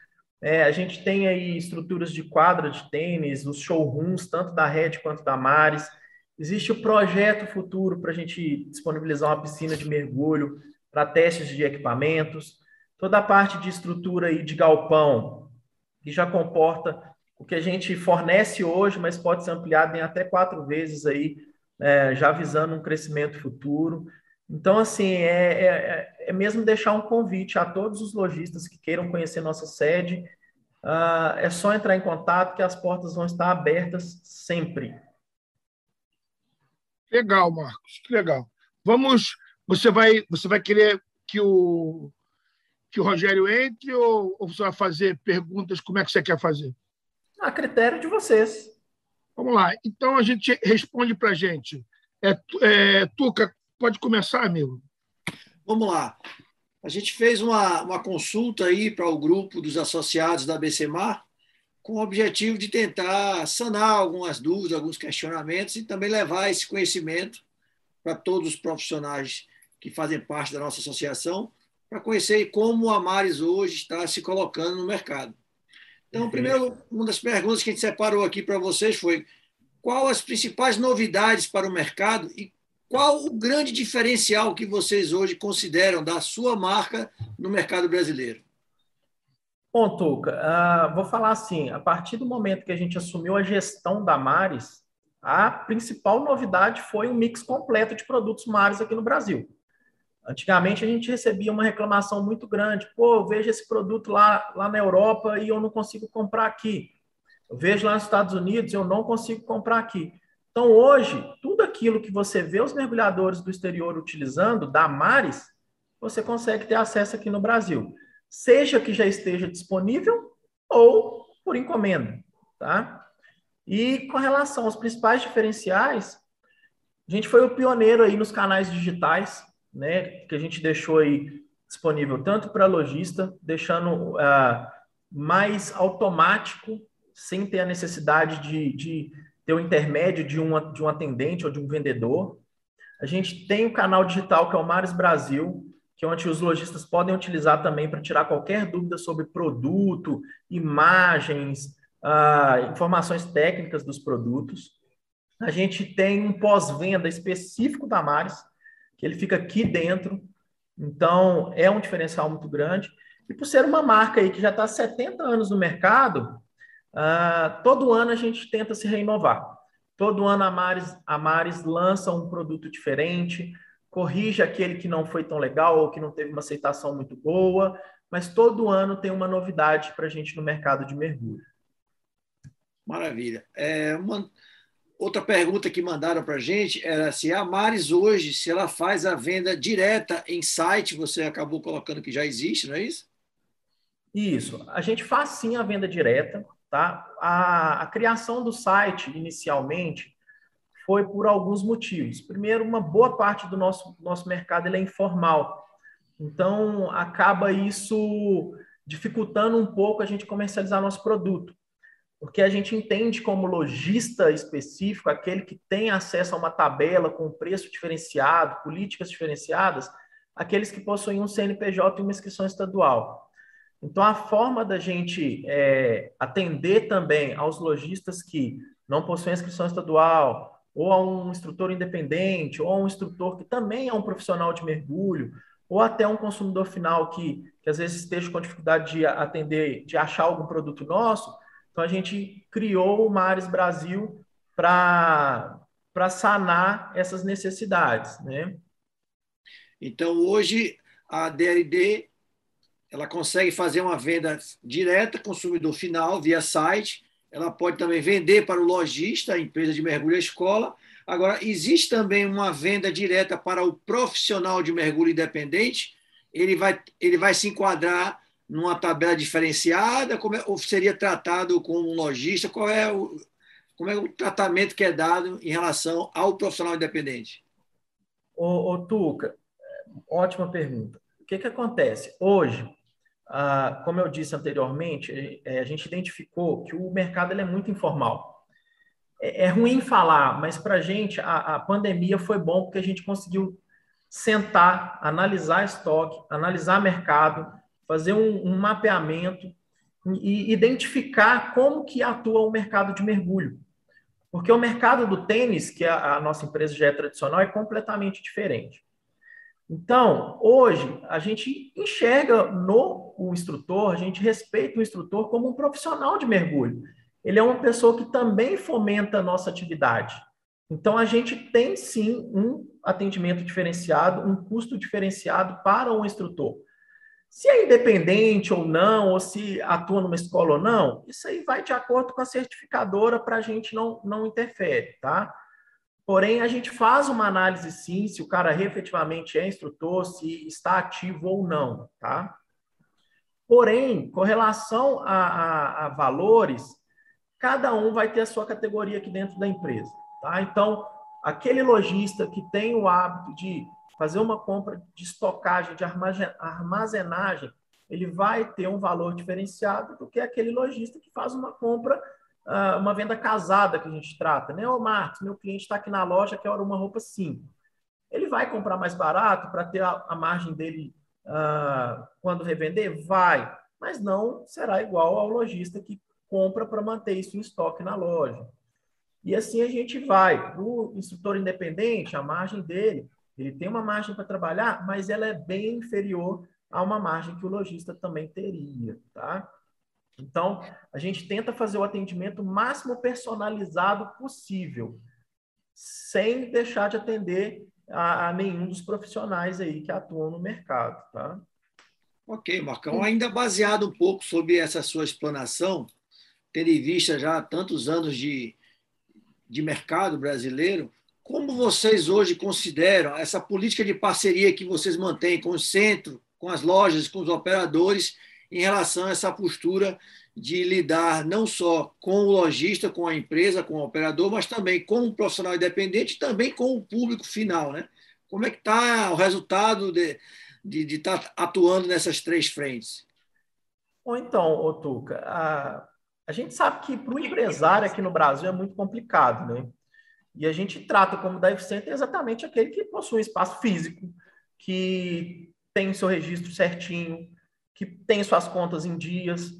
É, a gente tem aí estruturas de quadra de tênis, os showrooms, tanto da Red quanto da Mares. Existe o projeto futuro para a gente disponibilizar uma piscina de mergulho para testes de equipamentos. Toda a parte de estrutura aí de galpão, que já comporta o que a gente fornece hoje, mas pode ser ampliado em até quatro vezes aí é, já visando um crescimento futuro. Então, assim, é, é, é, mesmo deixar um convite a todos os lojistas que queiram conhecer nossa sede. Uh, é só entrar em contato que as portas vão estar abertas sempre. Legal, Marcos, que legal. Vamos, você vai, você vai querer que o que o Rogério entre ou, ou você vai fazer perguntas? Como é que você quer fazer? A critério de vocês. Vamos lá. Então a gente responde para a gente. É, é, Tuca, pode começar, amigo. Vamos lá. A gente fez uma, uma consulta aí para o grupo dos associados da BCMAR com o objetivo de tentar sanar algumas dúvidas, alguns questionamentos e também levar esse conhecimento para todos os profissionais que fazem parte da nossa associação para conhecer como a Mares hoje está se colocando no mercado. Então, primeiro, uma das perguntas que a gente separou aqui para vocês foi qual as principais novidades para o mercado e qual o grande diferencial que vocês hoje consideram da sua marca no mercado brasileiro? Bom, Tuca, uh, vou falar assim, a partir do momento que a gente assumiu a gestão da Mares, a principal novidade foi um mix completo de produtos Mares aqui no Brasil. Antigamente a gente recebia uma reclamação muito grande. Pô, eu vejo esse produto lá, lá na Europa e eu não consigo comprar aqui. Eu vejo lá nos Estados Unidos e eu não consigo comprar aqui. Então, hoje, tudo aquilo que você vê os mergulhadores do exterior utilizando, da Mares, você consegue ter acesso aqui no Brasil. Seja que já esteja disponível ou por encomenda, tá? E com relação aos principais diferenciais, a gente foi o pioneiro aí nos canais digitais, né, que a gente deixou aí disponível tanto para lojista, deixando uh, mais automático, sem ter a necessidade de, de ter o intermédio de, uma, de um atendente ou de um vendedor. A gente tem o canal digital que é o Mares Brasil, que é onde os lojistas podem utilizar também para tirar qualquer dúvida sobre produto, imagens, uh, informações técnicas dos produtos. A gente tem um pós-venda específico da Mares, que ele fica aqui dentro. Então, é um diferencial muito grande. E por ser uma marca aí que já está há 70 anos no mercado, uh, todo ano a gente tenta se renovar. Todo ano a Mares, a lança um produto diferente, corrige aquele que não foi tão legal ou que não teve uma aceitação muito boa, mas todo ano tem uma novidade para a gente no mercado de mergulho. Maravilha. É outra pergunta que mandaram para a gente era se a Mares hoje, se ela faz a venda direta em site, você acabou colocando que já existe, não é isso? Isso. A gente faz sim a venda direta, tá? A, a criação do site inicialmente foi por alguns motivos. Primeiro, uma boa parte do nosso, nosso mercado ele é informal. Então, acaba isso dificultando um pouco a gente comercializar nosso produto porque a gente entende como lojista específico, aquele que tem acesso a uma tabela com preço diferenciado, políticas diferenciadas, aqueles que possuem um CNPJ e uma inscrição estadual. Então, a forma da gente é, atender também aos lojistas que não possuem inscrição estadual, ou a um instrutor independente, ou a um instrutor que também é um profissional de mergulho, ou até um consumidor final que, que às vezes esteja com dificuldade de atender, de achar algum produto nosso, então a gente criou o Mares Brasil para sanar essas necessidades, né? Então hoje a DLD ela consegue fazer uma venda direta consumidor final via site. Ela pode também vender para o lojista, a empresa de mergulho, a escola. Agora existe também uma venda direta para o profissional de mergulho independente. Ele vai ele vai se enquadrar numa tabela diferenciada? Como é, ou seria tratado como um lojista? Qual é o, como é o tratamento que é dado em relação ao profissional independente? Ô, ô Tuca, ótima pergunta. O que, que acontece? Hoje, ah, como eu disse anteriormente, é, a gente identificou que o mercado ele é muito informal. É, é ruim falar, mas para a gente a pandemia foi bom porque a gente conseguiu sentar, analisar estoque, analisar mercado, fazer um, um mapeamento e identificar como que atua o mercado de mergulho. Porque o mercado do tênis, que a, a nossa empresa já é tradicional, é completamente diferente. Então, hoje, a gente enxerga no o instrutor, a gente respeita o instrutor como um profissional de mergulho. Ele é uma pessoa que também fomenta a nossa atividade. Então, a gente tem sim um atendimento diferenciado, um custo diferenciado para o instrutor. Se é independente ou não, ou se atua numa escola ou não, isso aí vai de acordo com a certificadora para a gente não, não interfere, tá? Porém, a gente faz uma análise sim, se o cara efetivamente é instrutor, se está ativo ou não, tá? Porém, com relação a, a, a valores, cada um vai ter a sua categoria aqui dentro da empresa, tá? Então, aquele lojista que tem o hábito de fazer uma compra de estocagem, de armazenagem, ele vai ter um valor diferenciado do que aquele lojista que faz uma compra, ah, uma venda casada que a gente trata. Né? Ô, Marcos, meu cliente está aqui na loja, quer uma roupa sim. Ele vai comprar mais barato para ter a, margem dele uh, quando revender? Vai, mas não será igual ao lojista que compra para manter isso em estoque na loja. E assim a gente vai. O instrutor independente, a margem dele ele tem uma margem para trabalhar, mas ela é bem inferior a uma margem que o lojista também teria, tá? Então, a gente tenta fazer o atendimento máximo personalizado possível. sem deixar de atender a, a nenhum dos profissionais aí que atuam no mercado, tá? Ok, Marcão. Ainda baseado um pouco sobre essa sua explanação, tendo em vista já tantos anos de, de mercado brasileiro, como vocês hoje consideram essa política de parceria que vocês mantêm com o centro, com as lojas, com os operadores, em relação a essa postura de lidar não só com o lojista, com a empresa, com o operador, mas também com o profissional independente e também com o público final, né? Como é que está o resultado de, estar tá atuando nessas três frentes? Então, Otuca, a, a gente sabe que para o empresário aqui no Brasil é muito complicado, né? E a gente trata como dive center exatamente aquele que possui espaço físico, que tem seu registro certinho, que tem suas contas em dias,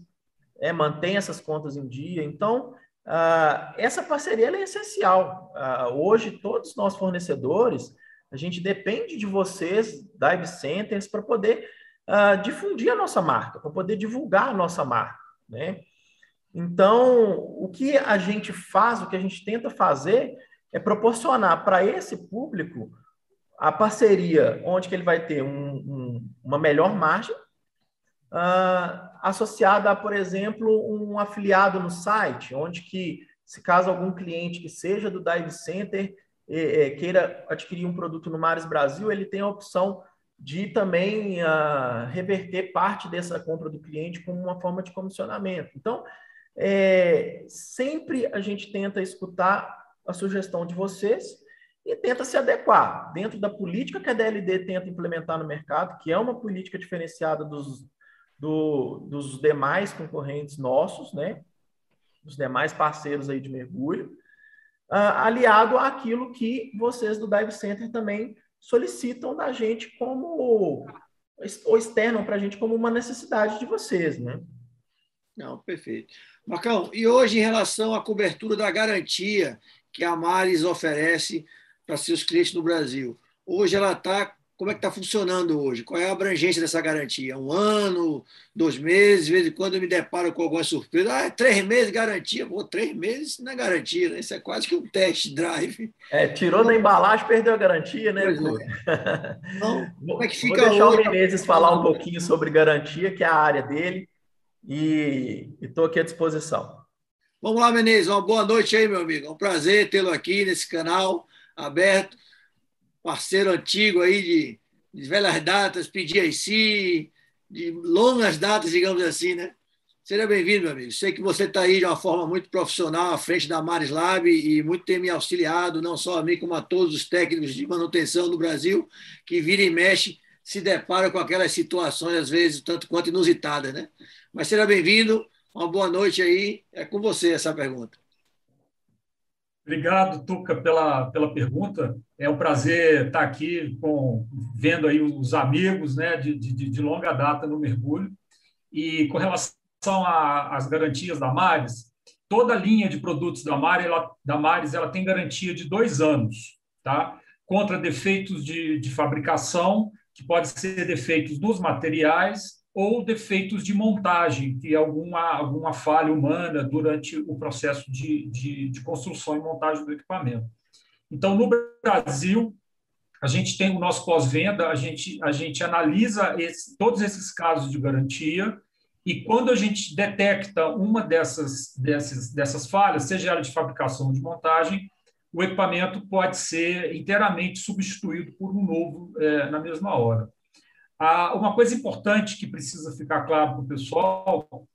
é, mantém essas contas em dia. Então, uh, essa parceria é essencial. Uh, hoje, todos os nossos fornecedores, a gente depende de vocês, Dive Centers, para poder uh, difundir a nossa marca, para poder divulgar a nossa marca, né? Então, o que a gente faz, o que a gente tenta fazer é proporcionar para esse público a parceria onde que ele vai ter um, um, uma melhor margem, uh, associada a, por exemplo, um afiliado no site, onde que, se caso algum cliente que seja do Dive Center é, queira adquirir um produto no Mares Brasil, ele tem a opção de também uh, reverter parte dessa compra do cliente como uma forma de comissionamento. Então, é, sempre a gente tenta escutar a sugestão de vocês e tenta se adequar dentro da política que a DLD tenta implementar no mercado, que é uma política diferenciada dos, do, dos demais concorrentes nossos, né? Dos demais parceiros aí de mergulho, uh, aliado àquilo que vocês do Dive Center também solicitam da gente como ou externam para a gente como uma necessidade de vocês, né? Não, perfeito. Marcão, e hoje em relação à cobertura da garantia que a Maris oferece para seus clientes no Brasil, hoje ela está como é que está funcionando hoje? Qual é a abrangência dessa garantia? Um ano, dois meses? De vez em quando eu me deparo com alguma surpresa. Ah, é três meses garantia. Pô, três meses não é garantia, né? Isso é quase que um test drive. É, tirou da embalagem, perdeu a garantia, né? É. Então, como é que fica Vou deixar hoje? o Menezes falar um pouquinho sobre garantia, que é a área dele, e estou aqui à disposição. Vamos lá, Menezes. Uma boa noite aí, meu amigo. É um prazer tê-lo aqui nesse canal aberto parceiro antigo aí de, de velhas datas, PDIC, de longas datas, digamos assim, né? Seja bem-vindo, meu amigo. Sei que você está aí de uma forma muito profissional à frente da Maris Lab e muito tem me auxiliado, não só a mim, como a todos os técnicos de manutenção no Brasil, que vira e mexe, se deparam com aquelas situações, às vezes, tanto quanto inusitadas, né? Mas seja bem-vindo, uma boa noite aí. É com você essa pergunta. Obrigado, Tuca, pela, pela pergunta. É um prazer estar aqui com, vendo aí os amigos né, de, de, de longa data no mergulho. E com relação às garantias da Mares, toda linha de produtos da Mares, ela, da Mares ela tem garantia de dois anos, tá? contra defeitos de, de fabricação, que podem ser defeitos dos materiais ou defeitos de montagem, que alguma, alguma falha humana durante o processo de, de, de construção e montagem do equipamento. Então, no Brasil, a gente tem o nosso pós-venda, a gente, a gente analisa esse, todos esses casos de garantia, e quando a gente detecta uma dessas, dessas, dessas falhas, seja ela de fabricação ou de montagem, o equipamento pode ser inteiramente substituído por um novo é, na mesma hora. Ah, uma coisa importante que precisa ficar claro para o pessoal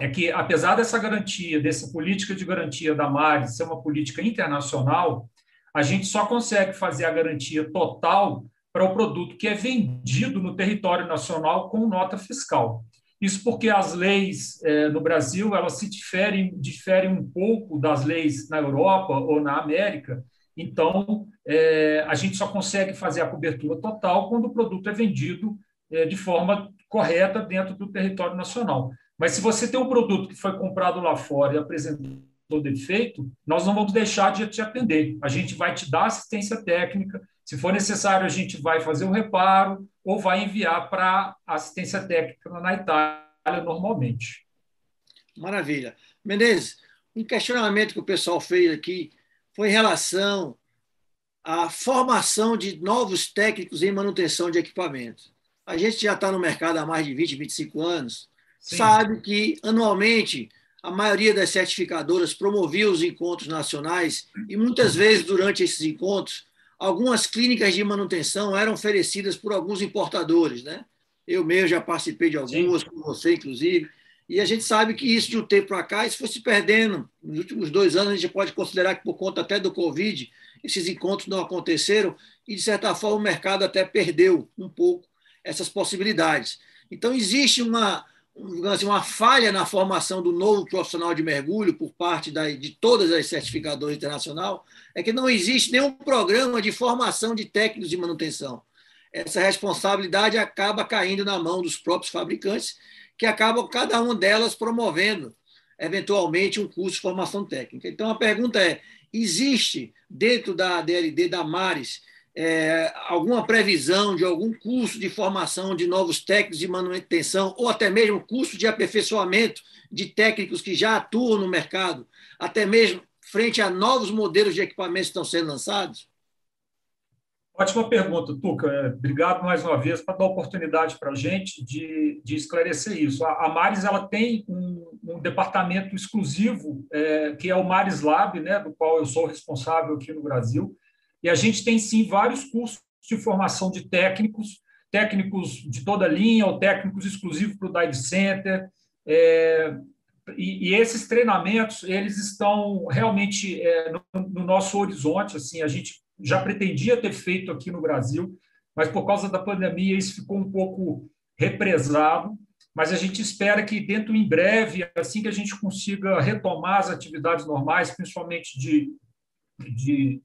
é que, apesar dessa garantia, dessa política de garantia da Mares ser uma política internacional, a gente só consegue fazer a garantia total para o produto que é vendido no território nacional com nota fiscal. Isso porque as leis eh, no Brasil elas se diferem, diferem um pouco das leis na Europa ou na América. Então, eh, a gente só consegue fazer a cobertura total quando o produto é vendido de forma correta dentro do território nacional. Mas se você tem um produto que foi comprado lá fora e apresentou defeito, nós não vamos deixar de te atender. A gente vai te dar assistência técnica. Se for necessário, a gente vai fazer o um reparo ou vai enviar para assistência técnica na Itália normalmente. Maravilha. Menezes, um questionamento que o pessoal fez aqui foi em relação a formação de novos técnicos em manutenção de equipamentos. A gente já está no mercado há mais de 20, 25 anos, Sim. sabe que anualmente a maioria das certificadoras promovia os encontros nacionais e muitas vezes durante esses encontros algumas clínicas de manutenção eram oferecidas por alguns importadores, né? Eu mesmo já participei de algumas, Sim. com você inclusive, e a gente sabe que isso de um tempo para cá isso foi se perdendo. Nos últimos dois anos a gente pode considerar que por conta até do Covid esses encontros não aconteceram e de certa forma o mercado até perdeu um pouco essas possibilidades. Então existe uma assim, uma falha na formação do novo profissional de mergulho por parte da, de todas as certificadoras internacional, é que não existe nenhum programa de formação de técnicos de manutenção. Essa responsabilidade acaba caindo na mão dos próprios fabricantes, que acabam cada uma delas promovendo, eventualmente, um curso de formação técnica. Então, a pergunta é: existe dentro da DLD, da Mares, é, alguma previsão de algum curso de formação de novos técnicos de manutenção ou até mesmo curso de aperfeiçoamento de técnicos que já atuam no mercado, até mesmo frente a novos modelos de equipamentos que estão sendo lançados? Ótima pergunta, Tuca. É, obrigado mais uma vez para dar oportunidade para a gente de, de, esclarecer isso. A, a Mares ela tem um, um departamento exclusivo, é, que é o Mares Lab, né, do qual eu sou responsável aqui no Brasil, e a gente tem, sim, vários cursos de formação de técnicos, técnicos de toda linha, ou técnicos exclusivos para o Dive Center. É, e, e, esses treinamentos, eles estão realmente é, no, no, nosso horizonte. Assim, a gente já pretendia ter feito aqui no Brasil, mas por causa da pandemia isso ficou um pouco represado. Mas a gente espera que dentro em breve, assim que a gente consiga retomar as atividades normais, principalmente de, de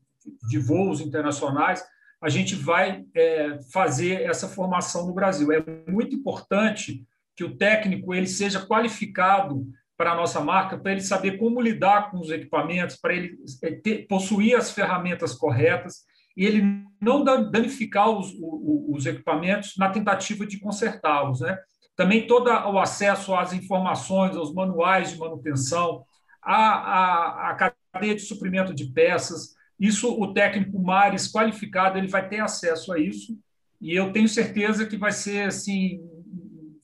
de voos internacionais, a gente vai é, fazer essa formação no Brasil. É muito importante que o técnico ele seja qualificado para a nossa marca, para ele saber como lidar com os equipamentos, para ele é, ter, possuir as ferramentas corretas e ele não danificar os, os, os equipamentos na tentativa de consertá-los. Né? Também todo o acesso às informações, aos manuais de manutenção, a, a, a cadeia de suprimento de peças, isso, o técnico mais qualificado, ele vai ter acesso a isso, e eu tenho certeza que vai ser assim,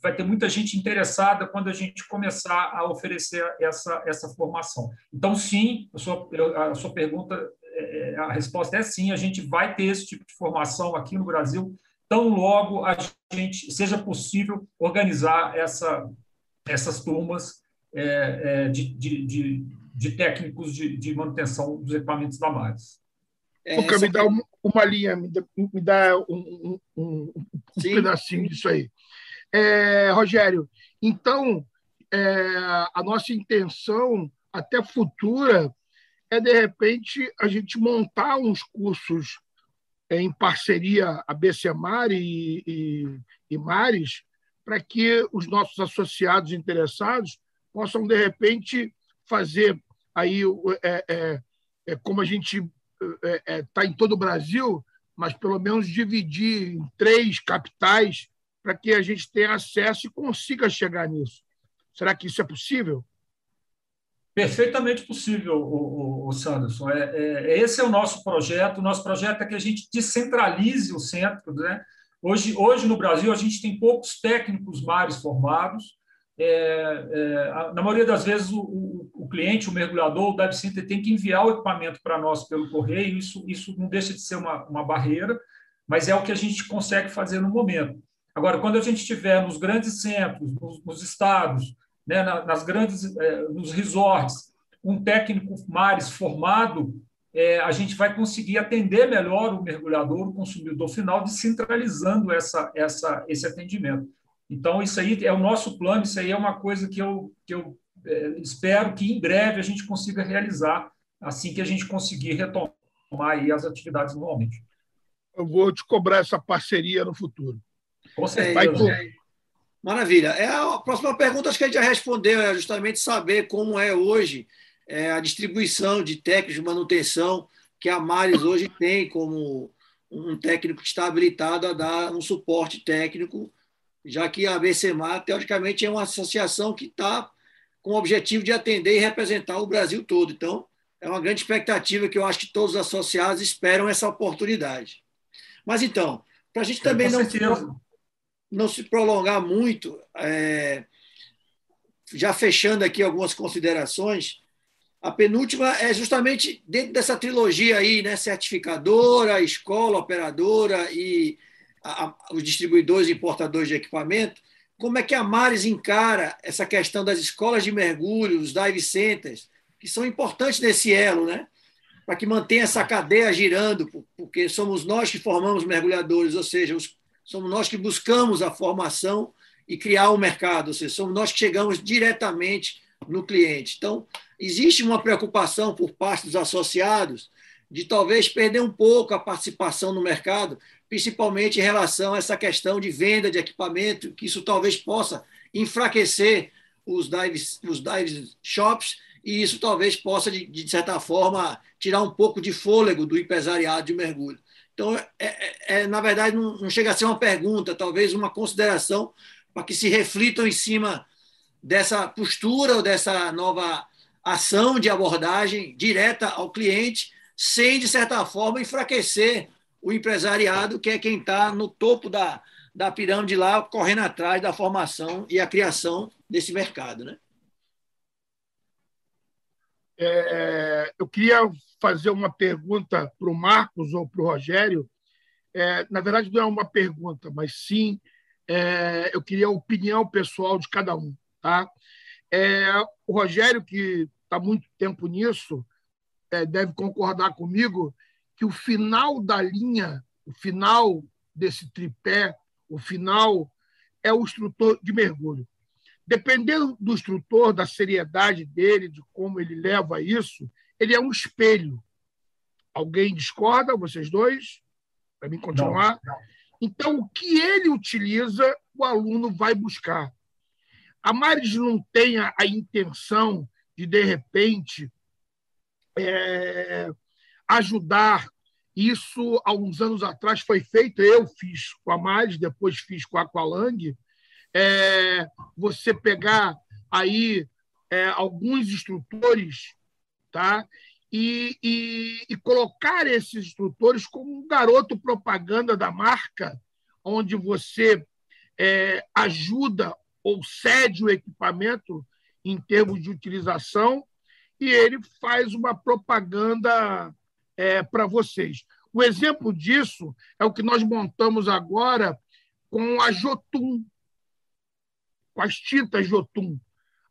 vai ter muita gente interessada quando a gente começar a oferecer essa, essa formação. Então, sim, a sua, a sua pergunta, é, a resposta é sim, a gente vai ter esse tipo de formação aqui no Brasil, tão logo a gente seja possível organizar essa, essas turmas é, é, de, de, de de técnicos de, de manutenção dos equipamentos da Mares. É, me dá uma, uma, linha, me dá, me dá um, um, um, um pedacinho disso aí. É, Rogério, então, é, a nossa intenção, até futura, é, de repente, a gente montar uns cursos em parceria a BCMAR e, e, e Mares, para que os nossos associados interessados possam, de repente, fazer aí é, é, é como a gente está é, é em todo o Brasil, mas pelo menos dividir em três capitais para que a gente tenha acesso e consiga chegar nisso. Será que isso é possível? Perfeitamente possível, o, o, o Sanderson. É, é, esse é o nosso projeto. O nosso projeto é que a gente descentralize o centro. Né? Hoje, hoje, no Brasil, a gente tem poucos técnicos mares formados. É, é, na maioria das vezes, o, o, o, cliente, o mergulhador, o dive center tem que enviar o equipamento para nós pelo correio. Isso, isso não deixa de ser uma, uma barreira, mas é o que a gente consegue fazer no momento. Agora, quando a gente estiver nos grandes centros, nos, nos estados, né, nas grandes, é, nos resorts, um técnico mares formado, a gente vai conseguir atender melhor o mergulhador, o consumidor final, descentralizando essa, essa, esse atendimento. Então, isso aí é o nosso plano, isso aí é uma coisa que eu, que eu é, espero que em breve a gente consiga realizar, assim que a gente conseguir retomar aí as atividades normalmente. Eu vou te cobrar essa parceria no futuro. Com certeza. É, Maravilha. É a próxima pergunta, acho que a gente já respondeu, é justamente saber como é hoje é, a distribuição de técnicos de manutenção que a Mares hoje tem como um técnico que está habilitado a dar um suporte técnico já que a BCMA, teoricamente, é uma associação que está com o objetivo de atender e representar o Brasil todo. Então, é uma grande expectativa que eu acho que todos os associados esperam essa oportunidade. Mas então, para a gente também não, não se prolongar muito, é, já fechando aqui algumas considerações, a penúltima é justamente dentro dessa trilogia aí, né? Certificadora, escola, operadora e a, os distribuidores e importadores de equipamento. Como é que a Mares encara essa questão das escolas de mergulho, os dive centers, que são importantes nesse elo, né? Para que mantenha essa cadeia girando, porque somos nós que formamos mergulhadores, ou seja, os, somos nós que buscamos a formação e criar o mercado, ou seja, somos nós que chegamos diretamente no cliente. Então, existe uma preocupação por parte dos associados de talvez perder um pouco a participação no mercado, principalmente em relação a essa questão de venda de equipamento, que isso talvez possa enfraquecer os dive, os dive shops e isso talvez possa, de, de certa forma, tirar um pouco de fôlego do empresariado de mergulho. Então, é, é, é na verdade, não, não, chega a ser uma pergunta, talvez uma consideração para que se reflitam em cima dessa postura ou dessa nova ação de abordagem direta ao cliente, sem, de certa forma, enfraquecer o empresariado, que é quem está no topo da, da pirâmide lá, correndo atrás da formação e a criação desse mercado. Né? É, eu queria fazer uma pergunta para o Marcos ou para o Rogério. É, na verdade, não é uma pergunta, mas sim é, eu queria a opinião pessoal de cada um. Tá? É, o Rogério, que está muito tempo nisso, é, deve concordar comigo que o final da linha, o final desse tripé, o final é o instrutor de mergulho. Dependendo do instrutor, da seriedade dele, de como ele leva isso, ele é um espelho. Alguém discorda, vocês dois? Para mim continuar? Não, não. Então, o que ele utiliza, o aluno vai buscar. A Maris não tem a, a intenção de, de repente, é, ajudar. Isso, há uns anos atrás, foi feito, eu fiz com a Maris, depois fiz com a Aqualang. É, você pegar aí é, alguns instrutores tá? E, e, e, colocar esses instrutores como um garoto propaganda da marca, onde você é, ajuda ou cede o equipamento em termos de utilização e ele faz uma propaganda é, para vocês. O exemplo disso é o que nós montamos agora com a Jotun, com as tintas Jotun.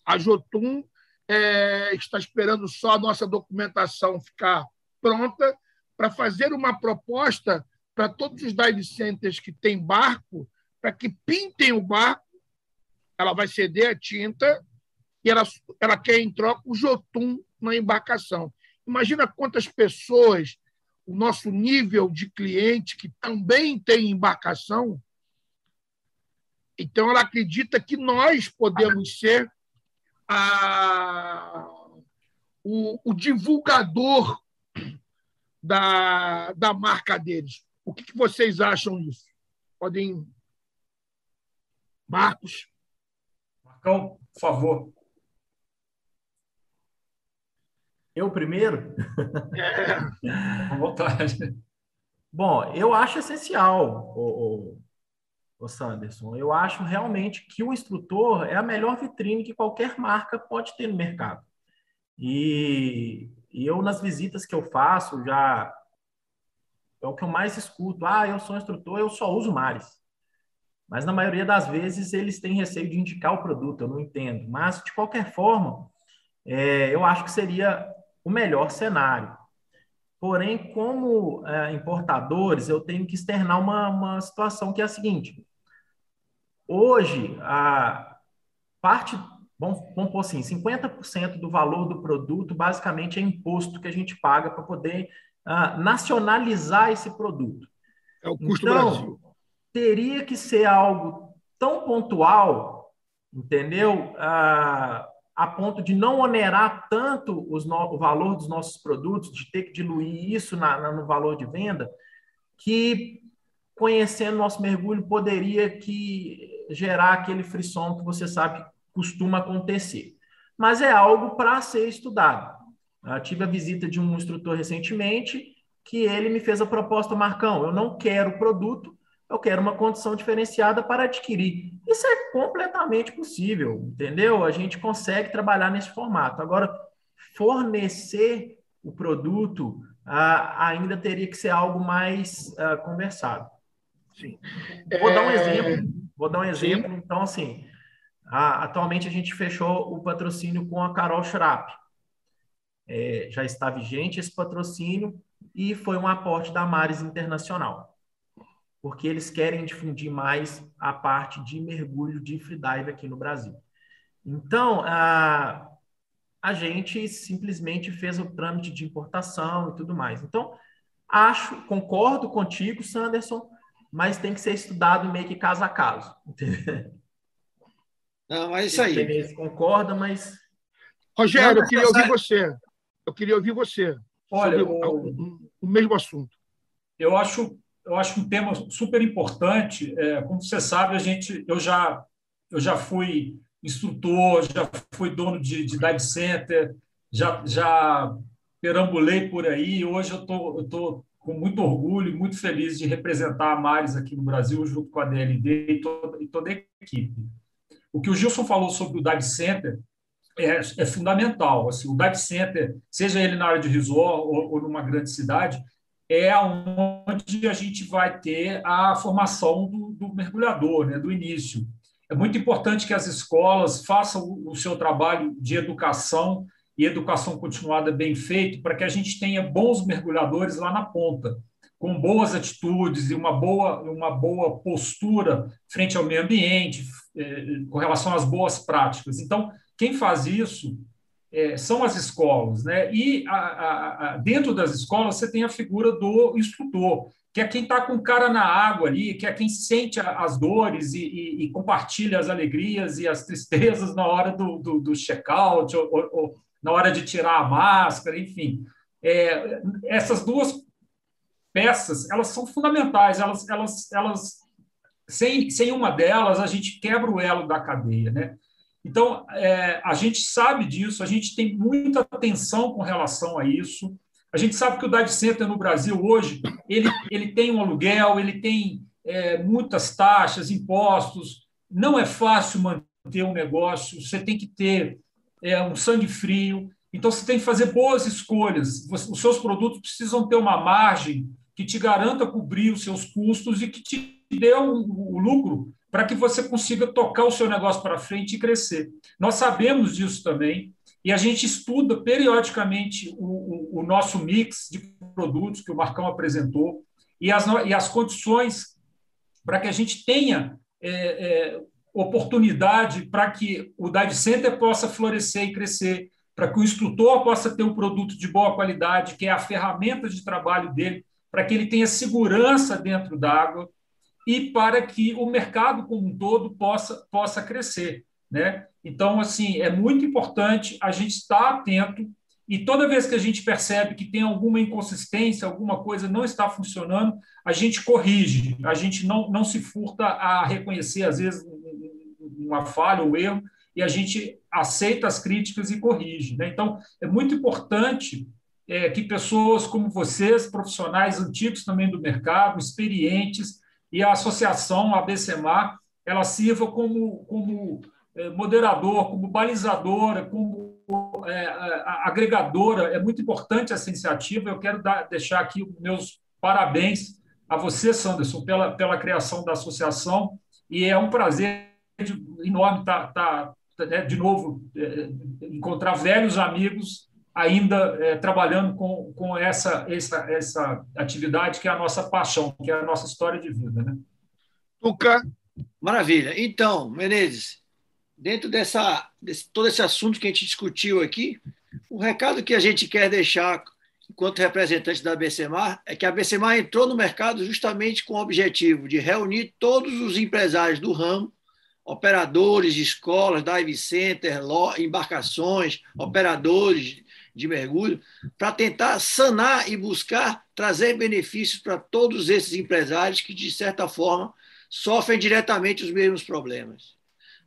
A Jotun é, está esperando só a nossa documentação ficar pronta para fazer uma proposta para todos os dive centers que têm barco, para que pintem o barco, ela vai ceder a tinta e ela, ela quer em troca o jotum na embarcação. Imagina quantas pessoas, o nosso nível de cliente que também tem embarcação, então ela acredita que nós podemos ser a, o, o divulgador da, da marca deles. O que, que vocês acham disso? Podem. Marcos. Marcão, por favor. Eu primeiro? É. [laughs] Com vontade. Bom, eu acho essencial, o, o Sanderson. Eu acho realmente que o instrutor é a melhor vitrine que qualquer marca pode ter no mercado. E, e eu, nas visitas que eu faço, já é o que eu mais escuto. Ah, eu sou instrutor, eu só uso mares. Mas na maioria das vezes eles têm receio de indicar o produto, eu não entendo. Mas, de qualquer forma, é, eu acho que seria o melhor cenário. Porém, como é, importadores, eu tenho que externar uma, uma situação que é a seguinte: hoje, a parte, vamos, vamos pôr assim, 50% do valor do produto basicamente é imposto que a gente paga para poder uh, nacionalizar esse produto. É o custo então, Brasil. Teria que ser algo tão pontual, entendeu? Uh, a ponto de não onerar tanto os no, o valor dos nossos produtos, de ter que diluir isso na, na, no valor de venda, que conhecendo nosso mergulho poderia que gerar aquele frisson que você sabe que costuma acontecer. Mas é algo para ser estudado. Uh, tive a visita de um instrutor recentemente que ele me fez a proposta, Marcão, eu não quero produto, eu quero uma condição diferenciada para adquirir. Isso é completamente possível, entendeu? A gente consegue trabalhar nesse formato. Agora, fornecer o produto uh, ainda teria que ser algo mais uh, conversado. Sim. Vou é... dar um exemplo. Vou dar um exemplo. Sim. Então, assim, atualmente a gente fechou o patrocínio com a Carol Schrapp. É, já está vigente esse patrocínio e foi um aporte da Mares Internacional, porque eles querem difundir mais a parte de mergulho de freedive aqui no Brasil. Então, a, a gente simplesmente fez o trâmite de importação e tudo mais. Então, acho, concordo contigo, Sanderson, mas tem que ser estudado meio que caso a caso. [laughs] Não, é isso aí. Eles concordam, mas. Rogério, eu queria ouvir você. Eu queria ouvir você. Olha, o, o, o mesmo assunto. Eu acho, eu acho um tema super importante. É, como você sabe, a gente, eu já, eu já fui instrutor, já fui dono de, de dive center, já, já perambulei por aí. Hoje eu tô, eu tô com muito orgulho e muito feliz de representar a Mares aqui no Brasil, junto com a DLD e toda, e toda a equipe. O que o Gilson falou sobre o dive center é, é fundamental. Assim, o dive center, seja ele na área de resort ou, ou numa grande cidade, é onde a gente vai ter a formação do, do mergulhador, né, do início. É muito importante que as escolas façam o seu trabalho de educação e educação continuada bem feito para que a gente tenha bons mergulhadores lá na ponta, com boas atitudes e uma boa, uma boa postura frente ao meio ambiente, eh, com relação às boas práticas. Então, quem faz isso é, são as escolas, né? E a, a, a, dentro das escolas você tem a figura do instrutor, que é quem está com o cara na água ali, que é quem sente as dores e, e, e compartilha as alegrias e as tristezas na hora do, do, do check-out ou, ou, ou, na hora de tirar a máscara, enfim. É, essas duas peças, elas são fundamentais, elas, elas, elas sem, sem uma delas, a gente quebra o elo da cadeia, né? Então, é, a gente sabe disso, a gente tem muita atenção com relação a isso. A gente sabe que o dive center no Brasil hoje ele, ele tem um aluguel, ele tem é, muitas taxas, impostos. Não é fácil manter um negócio. Você tem que ter é, um sangue frio. Então você tem que fazer boas escolhas. Os seus produtos precisam ter uma margem que te garanta cobrir os seus custos e que te dê o um, um lucro para que você consiga tocar o seu negócio para frente e crescer. Nós sabemos disso também, e a gente estuda periodicamente o, o, o nosso mix de produtos que o Marcão apresentou e as, e as condições para que a gente tenha é, é, oportunidade para que o dive center possa florescer e crescer, para que o instrutor possa ter um produto de boa qualidade, que é a ferramenta de trabalho dele, para que ele tenha segurança dentro d'água e para que o mercado como um todo possa, possa crescer. Né? Então, assim, é muito importante a gente estar atento e toda vez que a gente percebe que tem alguma inconsistência, alguma coisa não está funcionando, a gente corrige, a gente não, não se furta a reconhecer, às vezes, uma falha ou um erro, e a gente aceita as críticas e corrige. Né? Então, é muito importante é, que pessoas como vocês, profissionais antigos também do mercado, experientes, e a associação, a BCMA, ela sirva como, como é, moderador, como balizadora, como é, agregadora. É muito importante essa iniciativa. Eu quero dar, deixar aqui meus parabéns a você, Sanderson, pela, pela criação da associação. E é um prazer enorme estar, estar né, de novo, é, encontrar velhos amigos ainda é, trabalhando com, com essa, essa, essa atividade que é a nossa paixão, que é a nossa história de vida. Né? Tuca. Maravilha. Então, Menezes, dentro dessa, desse, todo esse assunto que a gente discutiu aqui, o recado que a gente quer deixar enquanto representante da BCMAR é que a BCMAR entrou no mercado justamente com o objetivo de reunir todos os empresários do ramo, operadores de escolas, dive center, embarcações, operadores de mergulho, para tentar sanar e buscar trazer benefícios para todos esses empresários que, de certa forma, sofrem diretamente os mesmos problemas.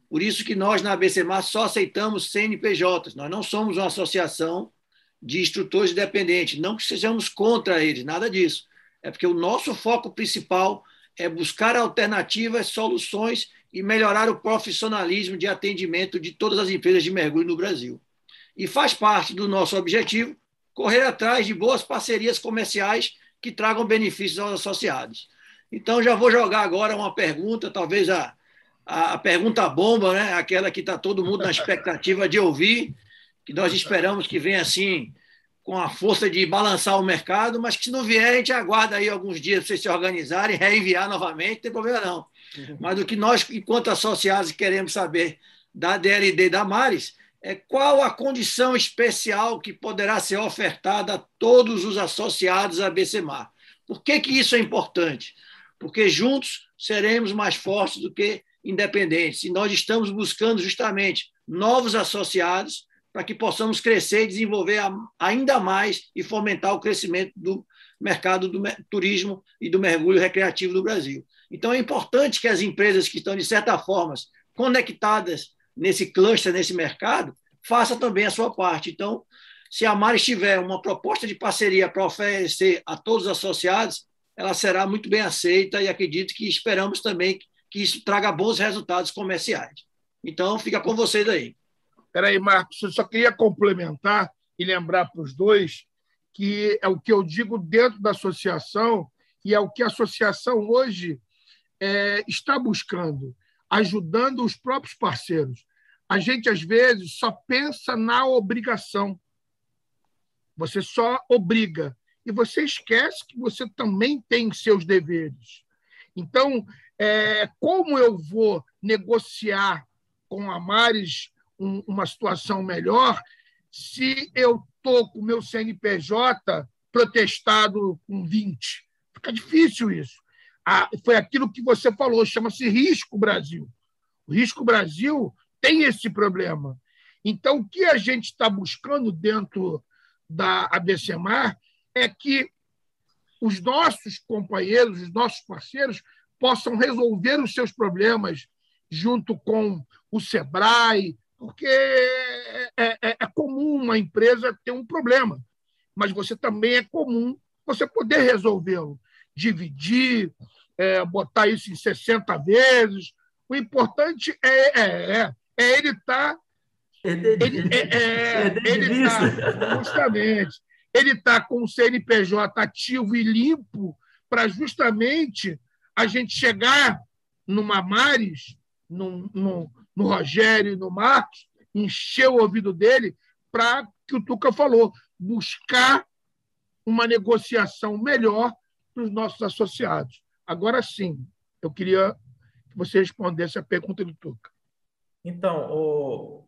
Por isso que nós, na ABCMAR, só aceitamos CNPJs. Nós não somos uma associação de instrutores independentes. Não que sejamos contra eles, nada disso. É porque o nosso foco principal é buscar alternativas, soluções e melhorar o profissionalismo de atendimento de todas as empresas de mergulho no Brasil. E faz parte do nosso objetivo correr atrás de boas parcerias comerciais que tragam benefícios aos associados. Então, já vou jogar agora uma pergunta, talvez a, a, pergunta bomba, né? aquela que está todo mundo na expectativa de ouvir, que nós esperamos que venha assim, com a força de balançar o mercado, mas que se não vier, a gente aguarda aí alguns dias para vocês se organizarem, reenviar novamente, não tem problema não. Uhum. Mas o que nós, enquanto associados, queremos saber da DLD da Mares é qual a condição especial que poderá ser ofertada a todos os associados à BCMAR. Por que, que isso é importante? Porque juntos seremos mais fortes do que independentes. E nós estamos buscando justamente novos associados para que possamos crescer e desenvolver ainda mais e fomentar o crescimento do mercado do turismo e do mergulho recreativo do Brasil. Então, é importante que as empresas que estão, de certa forma, conectadas nesse cluster, nesse mercado, façam também a sua parte. Então, se a Maris tiver uma proposta de parceria para oferecer a todos os associados, ela será muito bem aceita e acredito que esperamos também que isso traga bons resultados comerciais. Então, fica com vocês aí. Peraí, Marcos, eu só queria complementar e lembrar para os dois que é o que eu digo dentro da associação e é o que a associação hoje é, está buscando, ajudando os próprios parceiros. A gente, às vezes, só pensa na obrigação. Você só obriga. E você esquece que você também tem seus deveres. Então, é, como eu vou negociar com a Mares um, uma situação melhor se eu estou com o meu CNPJ protestado com 20. Fica difícil isso. Ah, foi aquilo que você falou, chama-se Risco Brasil. O Risco Brasil tem esse problema. Então, o que a gente está buscando dentro da ABCMAR é que os nossos companheiros, os nossos parceiros, possam resolver os seus problemas junto com o SEBRAE, porque é, é, é, comum uma empresa ter um problema, mas você também é comum você poder resolvê-lo, dividir, é, botar isso em 60 vezes. O importante é, é, é ele estar. Tá, ele, é, ele tá, justamente. Ele está com o CNPJ ativo e limpo para justamente a gente chegar numa Mares, num, num, no Rogério e no Marcos, encher o ouvido dele para que o Tuca falou, buscar uma negociação melhor para os nossos associados. Agora sim, eu queria que você respondesse a pergunta do Tuca. Então, o...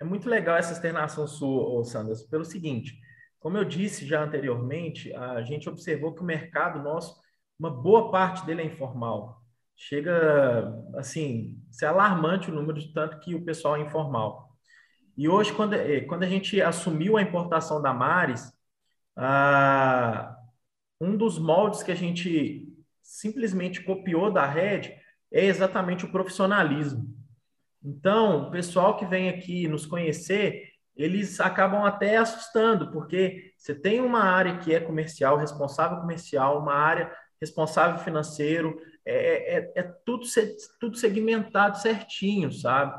é muito legal essa externação sua, Sanders, pelo seguinte, como eu disse já anteriormente, a gente observou que o mercado nosso, uma boa parte dele é informal chega assim, ser alarmante o número de tanto que o pessoal é informal. E hoje, quando, eh, quando a gente assumiu a importação da Mares, ah, um dos moldes que a gente simplesmente copiou da Red é exatamente o profissionalismo. Então, o pessoal que vem aqui nos conhecer, eles acabam até assustando, porque você tem uma área que é comercial, responsável comercial, uma área responsável financeiro, é, é, é tudo, tudo segmentado certinho, sabe?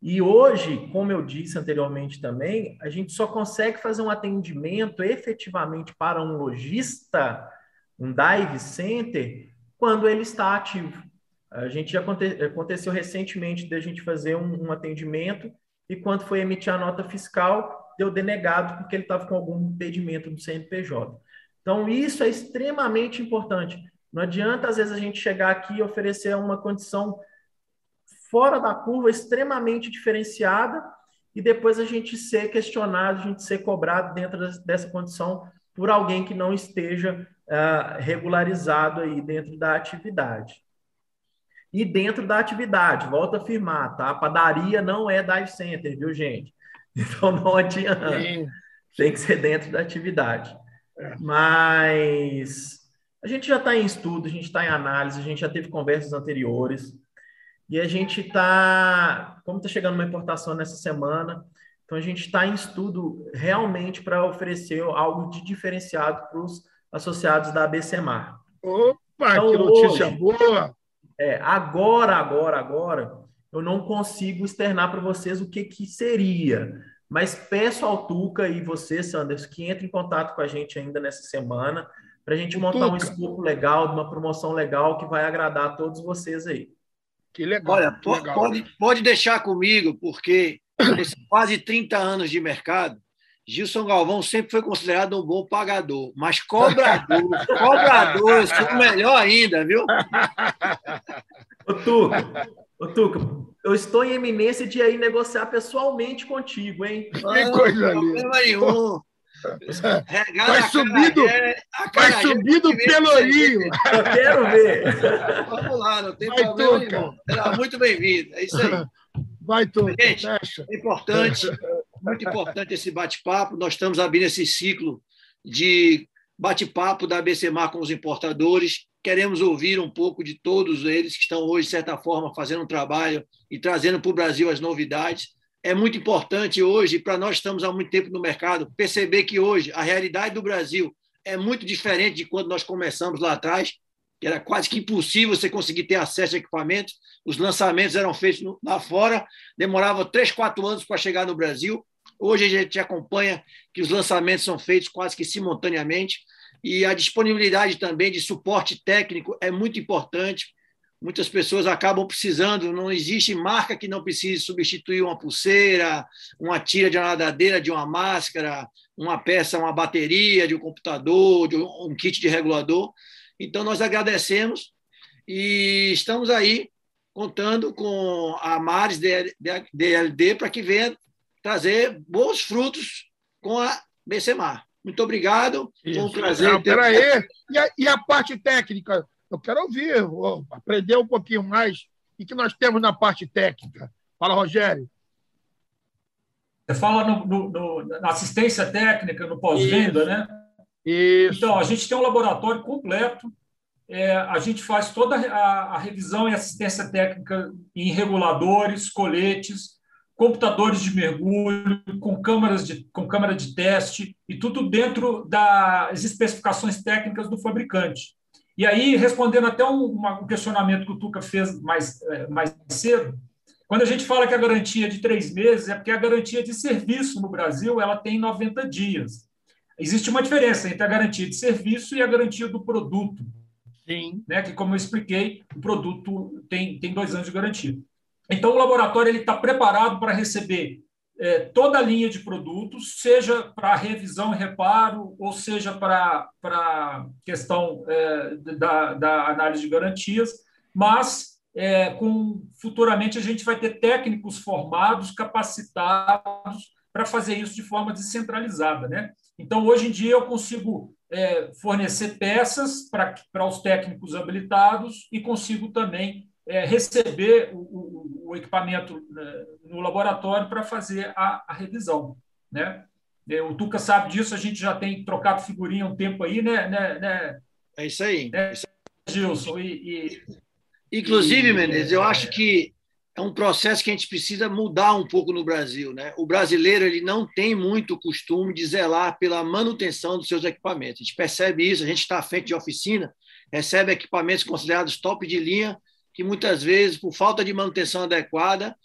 E hoje, como eu disse anteriormente também, a gente só consegue fazer um atendimento efetivamente para um lojista, um dive center, quando ele está ativo. A gente aconte, aconteceu recentemente de a gente fazer um, um atendimento e quando foi emitir a nota fiscal, deu denegado porque ele estava com algum impedimento do CNPJ. Então, isso é extremamente importante. Não adianta, às vezes, a gente chegar aqui e oferecer uma condição fora da curva, extremamente diferenciada, e depois a gente ser questionado, a gente ser cobrado dentro dessa condição por alguém que não esteja uh, regularizado aí dentro da atividade. E dentro da atividade, volto a afirmar, tá? A padaria não é dive center, viu, gente? [laughs] Então não adianta. Sim. Tem que ser dentro da atividade. É. Mas a gente já está em estudo, a gente está em análise, a gente já teve conversas anteriores. E a gente está, como está chegando uma importação nessa semana, Então, a gente está em estudo realmente para oferecer algo de diferenciado para os associados da ABCMAR. Opa, então, que notícia hoje, boa! É, agora, agora, agora, eu não consigo externar para vocês o que, que seria. Mas peço ao Tuca e você, Sanders, que entre em contato com a gente ainda nessa semana, para a gente montar Tuca. um escopo legal, uma promoção legal que vai agradar a todos vocês aí. Que legal. Olha, que legal. Pode, pode deixar comigo, porque nesses quase 30 anos de mercado, Gilson Galvão sempre foi considerado um bom pagador, mas cobrador, [laughs] cobrador, eu sou melhor ainda, viu? [laughs] Ô, Tuca, ô, Tuca, eu estou em eminência de ir negociar pessoalmente contigo, hein? [laughs] Que coisa linda. nenhum. Vai subindo, vai subindo o pelourinho. Eu quero ver. Vamos lá, não tem vai problema nenhum. Será muito bem-vindo. É isso aí. Vai, Tuca. Gente, é importante, muito importante esse bate-papo. Nós estamos abrindo esse ciclo de bate-papo da ABCMAR com os importadores. Queremos ouvir um pouco de todos eles que estão hoje, de certa forma, fazendo um trabalho e trazendo para o Brasil as novidades. É muito importante hoje, para nós estamos há muito tempo no mercado, perceber que hoje a realidade do Brasil é muito diferente de quando nós começamos lá atrás, que era quase que impossível você conseguir ter acesso a equipamentos. Os lançamentos eram feitos lá fora, demorava três, quatro anos para chegar no Brasil. Hoje a gente acompanha que os lançamentos são feitos quase que simultaneamente e a disponibilidade também de suporte técnico é muito importante. Muitas pessoas acabam precisando, não existe marca que não precise substituir uma pulseira, uma tira de uma nadadeira, de uma máscara, uma peça, uma bateria de um computador, de um kit de regulador. Então, nós agradecemos e estamos aí contando com a Mares DLD para que venha trazer bons frutos com a BCMAR. Muito obrigado. Isso. Foi um prazer. Não, ter... Peraí. E a, e a parte técnica? Eu quero ouvir, aprender um pouquinho mais. O que nós temos na parte técnica? Fala, Rogério. Você fala no, no, no, na assistência técnica, no pós-venda, né? Isso. Então, a gente tem um laboratório completo. É, a gente faz toda a, a, revisão e assistência técnica em reguladores, coletes, computadores de mergulho, com câmaras de, com câmara de teste e tudo dentro das especificações técnicas do fabricante. E aí, respondendo até um, um questionamento que o Tuca fez mais, é, mais cedo, quando a gente fala que a garantia é de três meses, é porque a garantia de serviço no Brasil ela tem 90 dias. Existe uma diferença entre a garantia de serviço e a garantia do produto. Sim. Né? Que, como eu expliquei, o produto tem, tem dois anos de garantia. Então, o laboratório está preparado para receber é, toda a linha de produtos, seja para revisão e reparo, ou seja para questão é, da, da análise de garantias, mas é, com, futuramente a gente vai ter técnicos formados, capacitados para fazer isso de forma descentralizada. Né? Então, hoje em dia, eu consigo é, fornecer peças para os técnicos habilitados e consigo também é, receber o, o, o equipamento né, no laboratório para fazer a, a, revisão. Né? É, o Tuca sabe disso, a gente já tem trocado figurinha um tempo aí, né? né, né é isso aí. Né, Gilson. E, e, Inclusive, e, Menezes, eu acho que é um processo que a gente precisa mudar um pouco no Brasil. Né? O brasileiro ele não tem muito costume de zelar pela manutenção dos seus equipamentos. A gente percebe isso, a gente está à frente de oficina, recebe equipamentos considerados top de linha, que muitas vezes, por falta de manutenção adequada,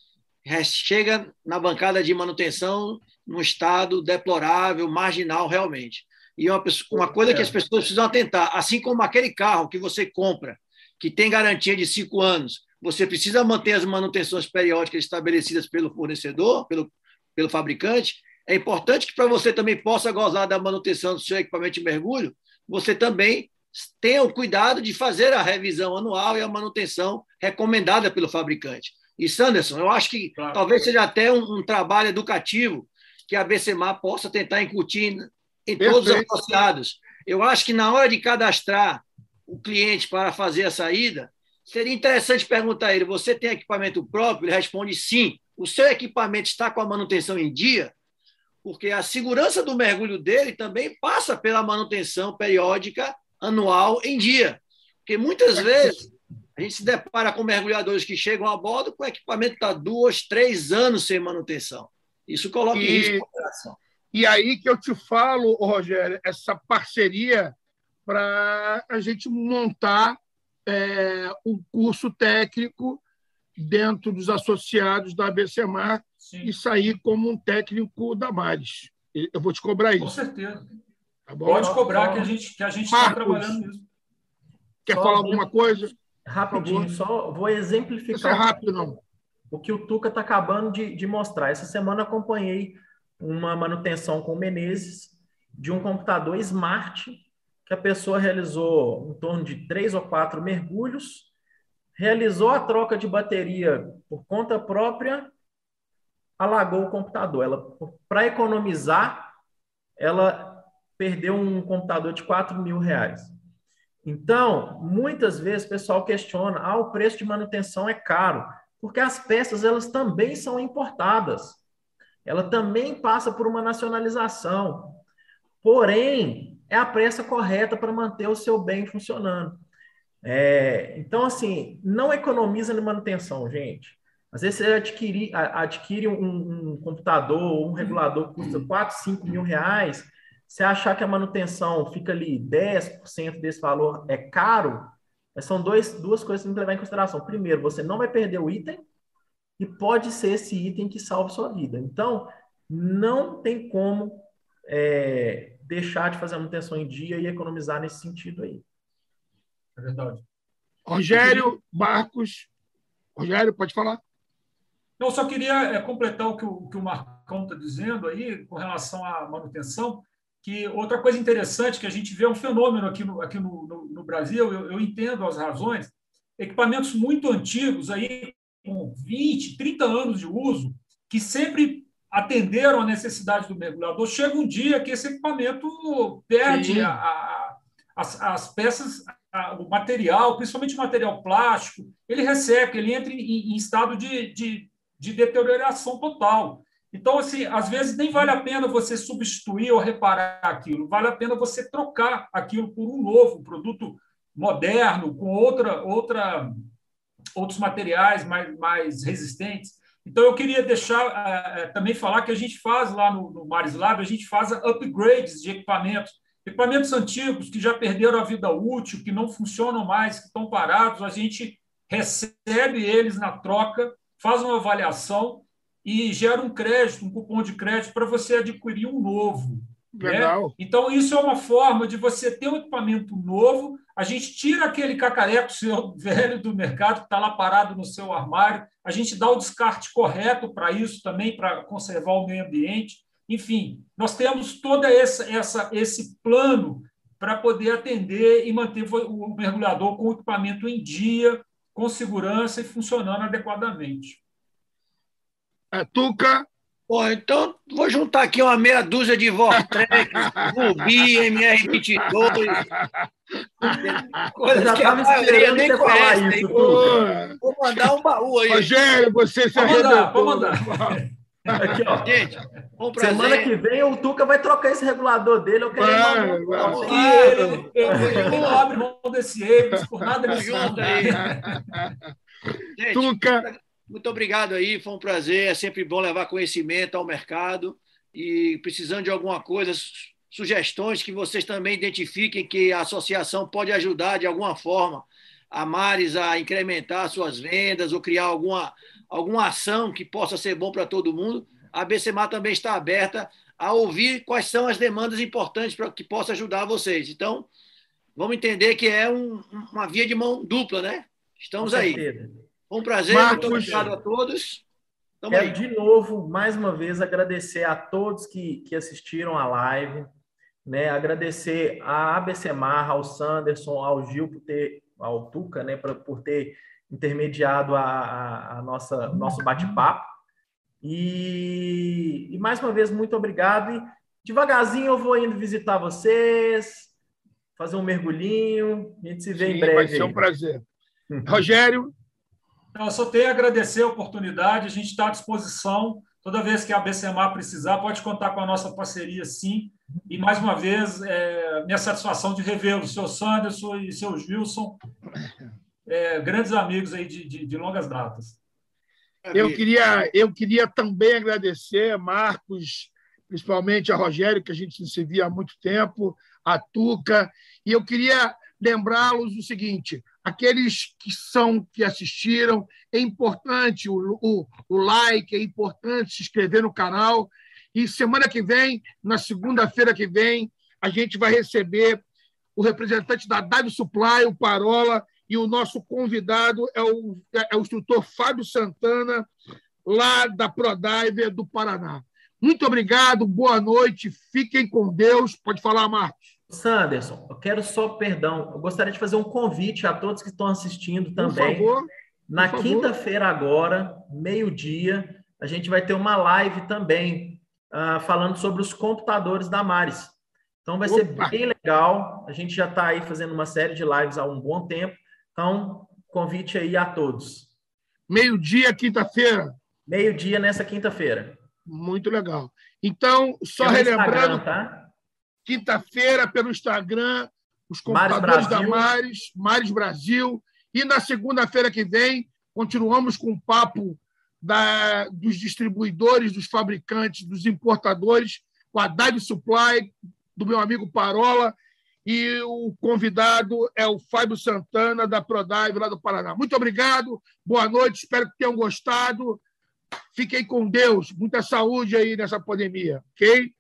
chega na bancada de manutenção num estado deplorável, marginal realmente. E uma, uma coisa que as pessoas precisam atentar, assim como aquele carro que você compra, que tem garantia de cinco anos, você precisa manter as manutenções periódicas estabelecidas pelo fornecedor, pelo, pelo fabricante. É importante que para você também possa gozar da manutenção do seu equipamento de mergulho, você também tenha o cuidado de fazer a revisão anual e a manutenção recomendada pelo fabricante. E, Sanderson, eu acho que claro. talvez seja até um, um, trabalho educativo que a BCMA possa tentar incutir em todos Perfeito. os associados. Eu acho que na hora de cadastrar o cliente para fazer a saída, Seria interessante perguntar a ele: você tem equipamento próprio? Ele responde sim. O seu equipamento está com a manutenção em dia? Porque a segurança do mergulho dele também passa pela manutenção periódica anual em dia. Porque muitas vezes a gente se depara com mergulhadores que chegam a bordo com o equipamento está duas, três anos sem manutenção. Isso coloca em E- risco a operação. E aí que eu te falo, Rogério, essa parceria para a gente montar é, um curso técnico dentro dos associados da ABCMAR Sim, e sair como um técnico da Mares. Eu vou te cobrar com isso, certeza. Tá bom? Pode cobrar que a gente que a gente está Marcos. trabalhando nisso. Quer Só falar um- alguma coisa? Rapidinho, só vou Isso é exemplificar rápido, não. o que o Tuca está acabando de, de mostrar. Essa semana acompanhei uma manutenção com o Menezes de um computador smart que a pessoa realizou em torno de três ou quatro mergulhos, realizou a troca de bateria por conta própria, alagou o computador. Ela, para economizar, ela perdeu um computador de 4 mil reais. Então, muitas vezes o pessoal questiona, ah, o preço de manutenção é caro, porque as peças elas também são importadas. Ela também passa por uma nacionalização. Porém, é a peça correta para manter o seu bem funcionando. É, então, assim, não economiza na manutenção, gente. Às vezes você adquire, adquire um, um computador ou um regulador que custa 4, 5 mil reais, você achar que a manutenção fica ali 10% desse valor é caro, são dois, duas coisas que tem que levar em consideração. Primeiro, você não vai perder o item, e pode ser esse item que salve sua vida. Então, não tem como é, deixar de fazer a manutenção em dia e economizar nesse sentido aí. É verdade. Rogério Marcos. Rogério, pode falar? Eu só queria é, completar o que o, que o Marcão está dizendo aí com relação à manutenção, que outra coisa interessante que a gente vê é um fenômeno aqui no, aqui no, no, no Brasil, eu, eu entendo as razões, equipamentos muito antigos, aí com 20, 30 anos de uso, que sempre atenderam a necessidade do mergulhador, chega um dia que esse equipamento perde a- a- as, as peças, a- o material, principalmente o material plástico, ele resseca, ele entra em, em estado de, de, de deterioração total. Então, assim, às vezes nem vale a pena você substituir ou reparar aquilo, vale a pena você trocar aquilo por um novo produto moderno, com outra, outra, outros materiais mais, mais resistentes. Então, eu queria deixar eh, também falar que a gente faz lá no, no Maris Lab, a gente faz upgrades de equipamentos, equipamentos antigos que já perderam a vida útil, que não funcionam mais, que estão parados, a gente recebe eles na troca, faz uma avaliação e gera um crédito, um cupom de crédito para você adquirir um novo. né? Legal. Então, isso é uma forma de você ter um equipamento novo, a gente tira aquele cacareco seu [laughs] velho do mercado que está lá parado no seu armário, a gente dá o descarte correto para isso também, para conservar o meio ambiente. Enfim, nós temos todo essa, essa, esse plano para poder atender e manter o mergulhador com o equipamento em dia, com segurança e funcionando adequadamente. É, Tuca, Bom, então vou juntar aqui uma meia dúzia de Vortex, Rubi, MR22. Eu Coisas já que a estava maioria esperando nem conhece. isso? Tuca. Vou mandar um baú aí. Rogério, você se Pode mandar, arrebentou. pode mandar. Aqui, ó. Gente, um. Semana que vem o Tuca vai trocar esse regulador dele. Eu quero Vai, mandar- vai. E ele, eu não abro mão desse Ames por nada junto mundo. aí. [laughs] Gente, Tuca, muito obrigado aí, foi um prazer. É sempre bom levar conhecimento ao mercado. E precisando de alguma coisa, su- sugestões que vocês também identifiquem que a associação pode ajudar de alguma forma a Mares a incrementar suas vendas ou criar alguma, alguma ação que possa ser bom para todo mundo. A BCMA também está aberta a ouvir quais são as demandas importantes para que possa ajudar vocês. Então, vamos entender que é um- uma via de mão dupla, né? Estamos aí. Foi um prazer, Marcos. muito obrigado a todos. Tamo Quero aí. de novo, mais uma vez, agradecer a todos que, que assistiram a live, né? Agradecer a ABC Marra, ao Sanderson, ao Gil por ter, ao Tuca, né? Pra, por ter intermediado a, a, a nossa nosso bate-papo. E, e mais uma vez, muito obrigado. E devagarzinho eu vou indo visitar vocês, fazer um mergulhinho. A gente se vê em sim, breve. vai ser aí. um prazer. Rogério, [laughs] eu só tenho a agradecer a oportunidade, a gente está à disposição. Toda vez que a BCMA precisar, pode contar com a nossa parceria, sim. E, mais uma vez, é, minha satisfação de revê-lo, seu Sanderson e seu Gilson, é, grandes amigos aí de, de, de longas datas. Eu queria, eu queria também agradecer a Marcos, principalmente a Rogério, que a gente se via há muito tempo, a Tuca, e eu queria lembrá-los o seguinte: aqueles que são que assistiram, é importante o, o, o like, é importante se inscrever no canal. E semana que vem, na segunda-feira que vem, a gente vai receber o representante da Dado Supply, o Parola, e o nosso convidado é o, é o instrutor Fábio Santana, lá da Prodiver do Paraná. Muito obrigado, boa noite, fiquem com Deus. Pode falar, Marcos. Sanderson, eu quero só perdão. Eu gostaria de fazer um convite a todos que estão assistindo também. Por favor. Na quinta-feira, agora, meio-dia, a gente vai ter uma live também uh, falando sobre os computadores da Mares. Então vai Opa. ser bem legal. A gente já está aí fazendo uma série de lives há um bom tempo. Então, convite aí a todos. Meio-dia, quinta-feira. Meio-dia nessa quinta-feira. Muito legal. Então, só Pelo relembrando. tá? Quinta-feira, pelo Instagram, os computadores da Mares, Mares Brasil. E na segunda-feira que vem, continuamos com o papo da, dos distribuidores, dos fabricantes, dos importadores, com a Dive Supply, do meu amigo Parola, e o convidado é o Fábio Santana, da Prodive, lá do Paraná. Muito obrigado, boa noite, espero que tenham gostado. Fiquem com Deus, muita saúde aí nessa pandemia, ok?